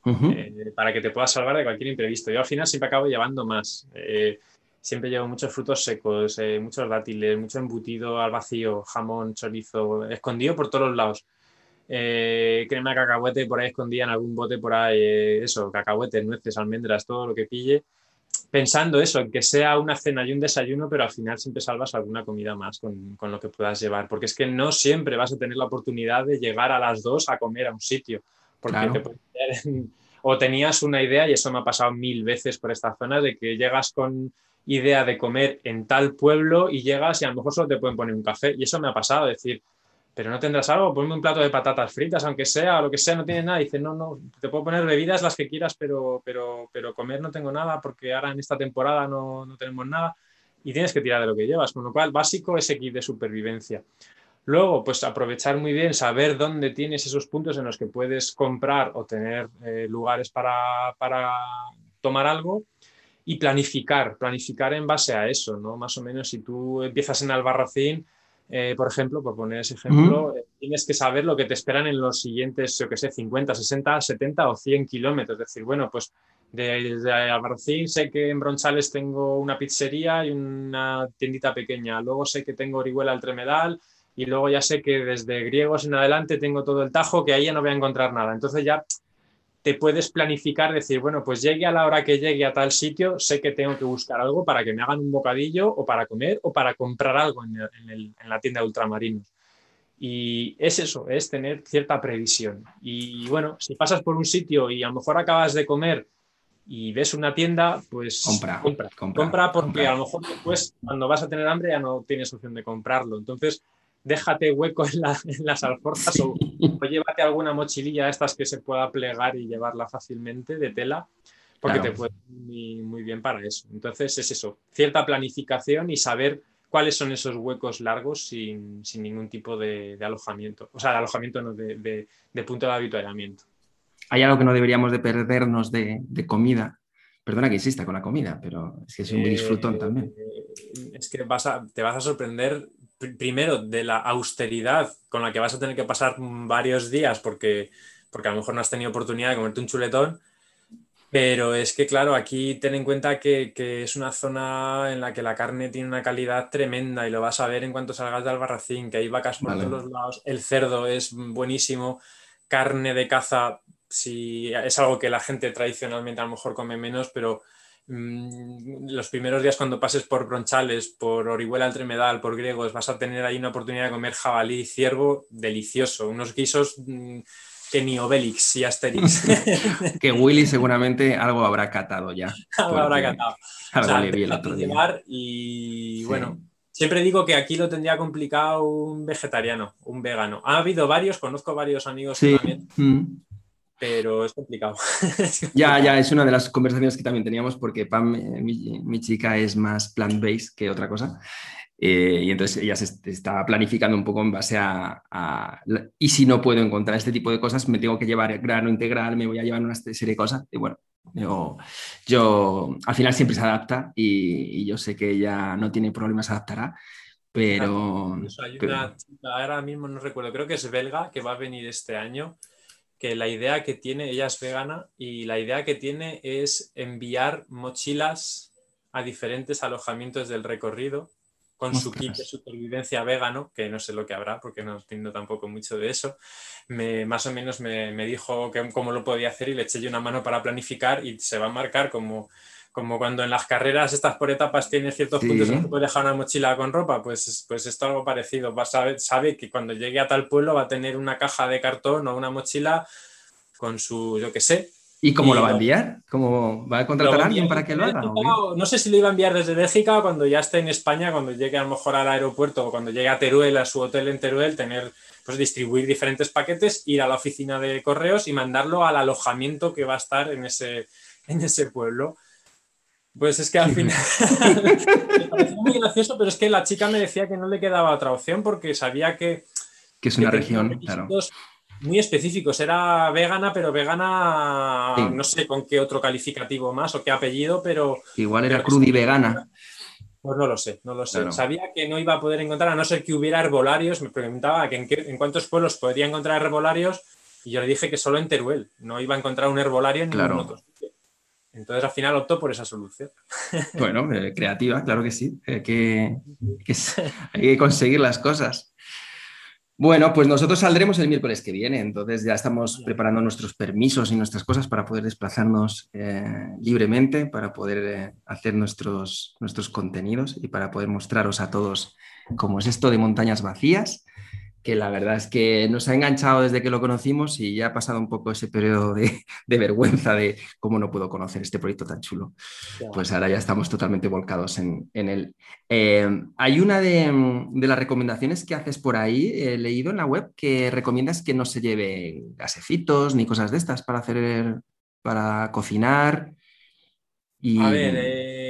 S3: eh, para que te puedas salvar de cualquier imprevisto. Yo al final siempre acabo llevando más. Eh, siempre llevo muchos frutos secos, eh, muchos dátiles, mucho embutido al vacío, jamón, chorizo, escondido por todos los lados. crema de cacahuete por ahí escondida en algún bote por ahí, eso, cacahuetes, nueces, almendras, todo lo que pille pensando eso, que sea una cena y un desayuno, pero al final siempre salvas alguna comida más con, con, lo que puedas llevar, porque es que no siempre vas a tener la oportunidad de llegar a las dos a comer a un sitio, porque o tenías una idea, y eso me ha pasado mil veces por esta zona, de que llegas con idea de comer en tal pueblo y llegas y a lo mejor solo te pueden poner un café, y eso me ha pasado, decir, pero no tendrás algo, ponme un plato de patatas fritas, aunque sea, lo que sea, no tienes nada. Y dice, no, no, te puedo poner bebidas las que quieras, pero, pero, pero comer no tengo nada porque ahora en esta temporada no, no tenemos nada y tienes que tirar de lo que llevas. Con lo cual, básico es kit de supervivencia. Luego, pues aprovechar muy bien, saber dónde tienes esos puntos en los que puedes comprar o tener eh, lugares para, para tomar algo y planificar, planificar en base a eso, ¿no? Más o menos si tú empiezas en Albarracín, eh, por ejemplo, por poner ese ejemplo, eh, tienes que saber lo que te esperan en los siguientes, yo que sé, 50, 60, 70 o 100 kilómetros. Es decir, bueno, pues desde Albarracín sé que en Bronchales tengo una pizzería y una tiendita pequeña. Luego sé que tengo Orihuela al Tremedal y luego ya sé que desde Griegos en adelante tengo todo el Tajo, que ahí ya no voy a encontrar nada. Entonces ya te puedes planificar, decir, bueno, pues llegue a la hora que llegue a tal sitio, sé que tengo que buscar algo para que me hagan un bocadillo o para comer o para comprar algo en, la tienda de ultramarinos. Y es eso, es tener cierta previsión. Y bueno, si pasas por un sitio y a lo mejor acabas de comer y ves una tienda, pues
S2: compra,
S3: compra, compra, porque a lo mejor después cuando vas a tener hambre ya no tienes opción de comprarlo. Entonces, déjate hueco en, las alforjas o, llévate alguna mochililla de estas que se pueda plegar y llevarla fácilmente de tela, porque te puede ir muy, bien para eso. Entonces es eso, cierta planificación y saber cuáles son esos huecos largos sin, ningún tipo de, alojamiento, o sea, de alojamiento no, de, punto de habituallamiento.
S2: Hay algo que no deberíamos de perdernos de, comida, Perdona que insista con la comida, pero es que es un disfrutón también.
S3: Eh, es que te vas a sorprender primero, de la austeridad con la que vas a tener que pasar varios días porque, porque a lo mejor no has tenido oportunidad de comerte un chuletón. Pero es que, claro, aquí ten en cuenta que, es una zona en la que la carne tiene una calidad tremenda y lo vas a ver en cuanto salgas de Albarracín, que hay vacas por todos los lados. El cerdo es buenísimo. Carne de caza, si es algo que la gente tradicionalmente a lo mejor come menos, pero los primeros días cuando pases por Bronchales, por Orihuela al Tremedal, por Griegos, vas a tener ahí una oportunidad de comer jabalí, ciervo, delicioso, unos guisos mm, que ni Obelix y Asterix.
S2: que Willy seguramente algo habrá catado ya.
S3: algo habrá catado. Algo le vi el otro día. Y bueno, siempre digo que aquí lo tendría complicado un vegetariano, un vegano. Ha habido varios, conozco varios amigos también. Mm. Pero es complicado.
S2: ya, ya, es una de las conversaciones que también teníamos porque Pam, eh, mi chica, es más plant-based que otra cosa. Eh, y entonces ella se está planificando un poco en base a, y si no puedo encontrar este tipo de cosas, me tengo que llevar grano integral, me voy a llevar una serie de cosas. Y bueno, yo, yo al final siempre se adapta y, yo sé que ella no tiene problemas, se adaptará. Pero,
S3: hay una ahora mismo no recuerdo, creo que es belga, que va a venir este año, que la idea que tiene, ella es vegana, y la idea que tiene es enviar mochilas a diferentes alojamientos del recorrido con su kit de supervivencia vegano, que no sé lo que habrá porque no entiendo tampoco mucho de eso, me, más o menos me, dijo que, cómo lo podía hacer y le eché yo una mano para planificar y se va a marcar como, como cuando en las carreras estas por etapas tienes ciertos puntos donde puedes dejar una mochila con ropa, pues, pues esto algo parecido. Va, sabe, sabe que cuando llegue a tal pueblo va a tener una caja de cartón o una mochila con su, yo qué sé,
S2: ¿Y cómo lo va a enviar? ¿Cómo va a contratar a alguien para que lo haga?
S3: no sé si lo iba a enviar desde Bélgica o cuando ya esté en España, cuando llegue a lo mejor al aeropuerto o cuando llegue a Teruel, a su hotel en Teruel, tener, pues distribuir diferentes paquetes, ir a la oficina de correos y mandarlo al alojamiento que va a estar en ese, en ese pueblo. Pues es que al final me pareció muy gracioso, pero es que la chica me decía que no le quedaba otra opción porque sabía que...
S2: Que es una región, claro
S3: muy específicos. Era vegana, pero vegana, no sé con qué otro calificativo más o qué apellido, pero.
S2: Igual era crudi vegana.
S3: Pues no lo sé, no lo sé. Sabía que no iba a poder encontrar, a no ser que hubiera herbolarios. Me preguntaba que en, cuántos pueblos podría encontrar herbolarios y yo le dije que solo en Teruel. No iba a encontrar un herbolario en ningún otro. Entonces al final optó por esa solución.
S2: Bueno, eh, creativa, claro que sí. hay que conseguir las cosas. Bueno, pues nosotros saldremos el miércoles que viene, entonces ya estamos preparando nuestros permisos y nuestras cosas para poder desplazarnos eh, libremente, para poder eh, hacer nuestros, nuestros contenidos y para poder mostraros a todos cómo es esto de montañas vacías que la verdad es que nos ha enganchado desde que lo conocimos y ya ha pasado un poco ese periodo de, vergüenza de cómo no puedo conocer este proyecto tan chulo. Pues ahora ya estamos totalmente volcados en, él. Eh, hay una de, las recomendaciones que haces por ahí, he leído en la web, que recomiendas que no se lleven gasecitos ni cosas de estas para hacer, para cocinar.
S3: Y... A ver, eh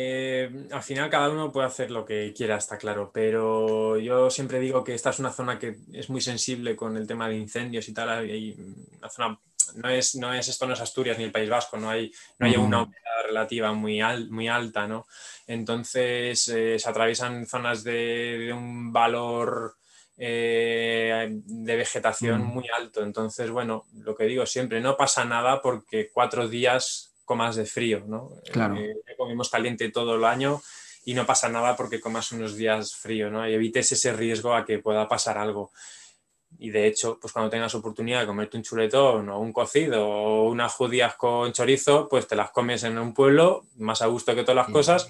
S3: al final cada uno puede hacer lo que quiera, está claro, pero yo siempre digo que esta es una zona que es muy sensible con el tema de incendios y tal, y zona, no es, no es esto no es Asturias ni el País Vasco, no hay, no hay una humedad relativa muy, muy alta, ¿no? Entonces eh, se atraviesan zonas de, un valor eh, de vegetación muy alto. Entonces, bueno, lo que digo siempre, no pasa nada porque cuatro días comas de frío, ¿no?
S2: Claro.
S3: Eh, comemos caliente todo el año y no pasa nada porque comas unos días frío, ¿no? Y evites ese riesgo a que pueda pasar algo. Y de hecho, pues cuando tengas oportunidad de comerte un chuletón o un cocido o unas judías con chorizo, pues te las comes en un pueblo, más a gusto que todas las cosas.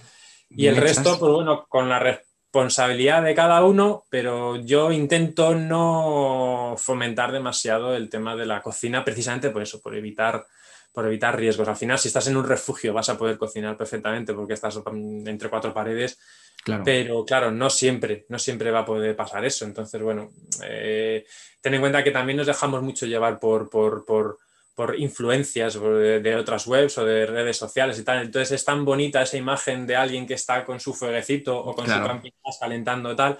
S3: Y el resto, pues bueno, con la responsabilidad de cada uno, pero yo intento no fomentar demasiado el tema de la cocina, precisamente por eso, por evitar por evitar riesgos. Al final, si estás en un refugio, vas a poder cocinar perfectamente porque estás entre cuatro paredes. Claro. Pero claro, no siempre, no siempre va a poder pasar eso. Entonces, bueno, eh, ten en cuenta que también nos dejamos mucho llevar por, por, por, por influencias de, otras webs o de redes sociales y tal. Entonces es tan bonita esa imagen de alguien que está con su fueguecito o con su camping calentando tal,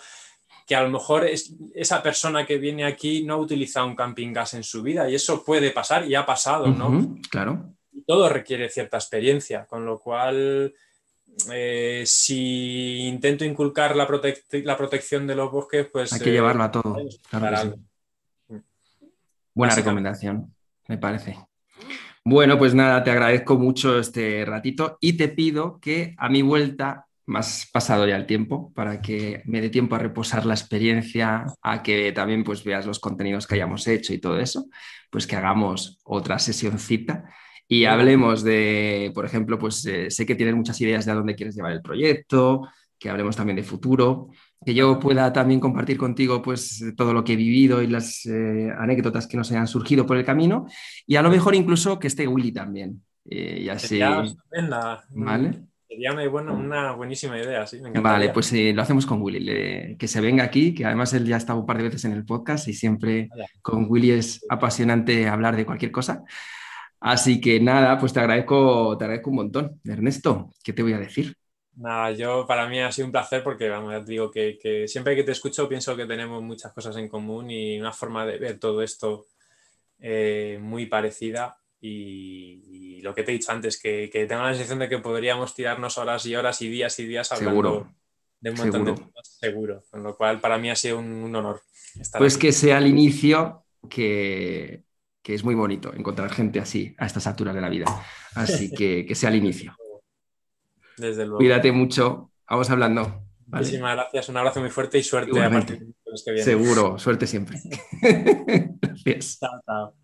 S3: que a lo mejor es, esa persona que viene aquí no ha utilizado un camping gas en su vida y eso puede pasar y ha pasado, ¿no?
S2: claro.
S3: todo requiere cierta experiencia, con lo cual eh, si intento inculcar la, la, protección de los bosques, pues...
S2: Hay que llevarlo a todo. Buena recomendación, me parece. Bueno, pues nada, te agradezco mucho este ratito y te pido que a mi vuelta más pasado ya el tiempo para que me dé tiempo a reposar la experiencia, a que también pues veas los contenidos que hayamos hecho y todo eso, pues que hagamos otra sesioncita y hablemos de, por ejemplo, pues eh, sé que tienes muchas ideas de a dónde quieres llevar el proyecto, que hablemos también de futuro que yo pueda también compartir contigo pues todo lo que he vivido y las eh, anécdotas que nos hayan surgido por el camino y a lo mejor incluso que esté Willy también. Eh, y así,
S3: ¿Vale? Sería una, buenísima idea, sí.
S2: vale, pues eh, lo hacemos con Willy, que se venga aquí, que además él ya ha estado un par de veces en el podcast y siempre con Willy es apasionante hablar de cualquier cosa. Así que nada, pues te agradezco, te agradezco un montón. Ernesto, ¿qué te voy a decir?
S3: Nada, yo para mí ha sido un placer porque, vamos, ya te digo que, siempre que te escucho pienso que tenemos muchas cosas en común y una forma de ver todo esto eh, muy parecida y, lo que te he dicho antes, que, tengo la sensación de que podríamos tirarnos horas y horas y días y días hablando de un montón de temas, seguro. Con lo cual, para mí ha sido un, honor.
S2: pues que sea el inicio, que, es muy bonito encontrar gente así a estas alturas de la vida. Así que que sea el inicio.
S3: Desde luego.
S2: Cuídate mucho. Vamos hablando.
S3: Muchísimas gracias. Un abrazo muy fuerte y suerte a partir
S2: de que viene. Seguro, suerte siempre. gracias.
S3: Chao, chao.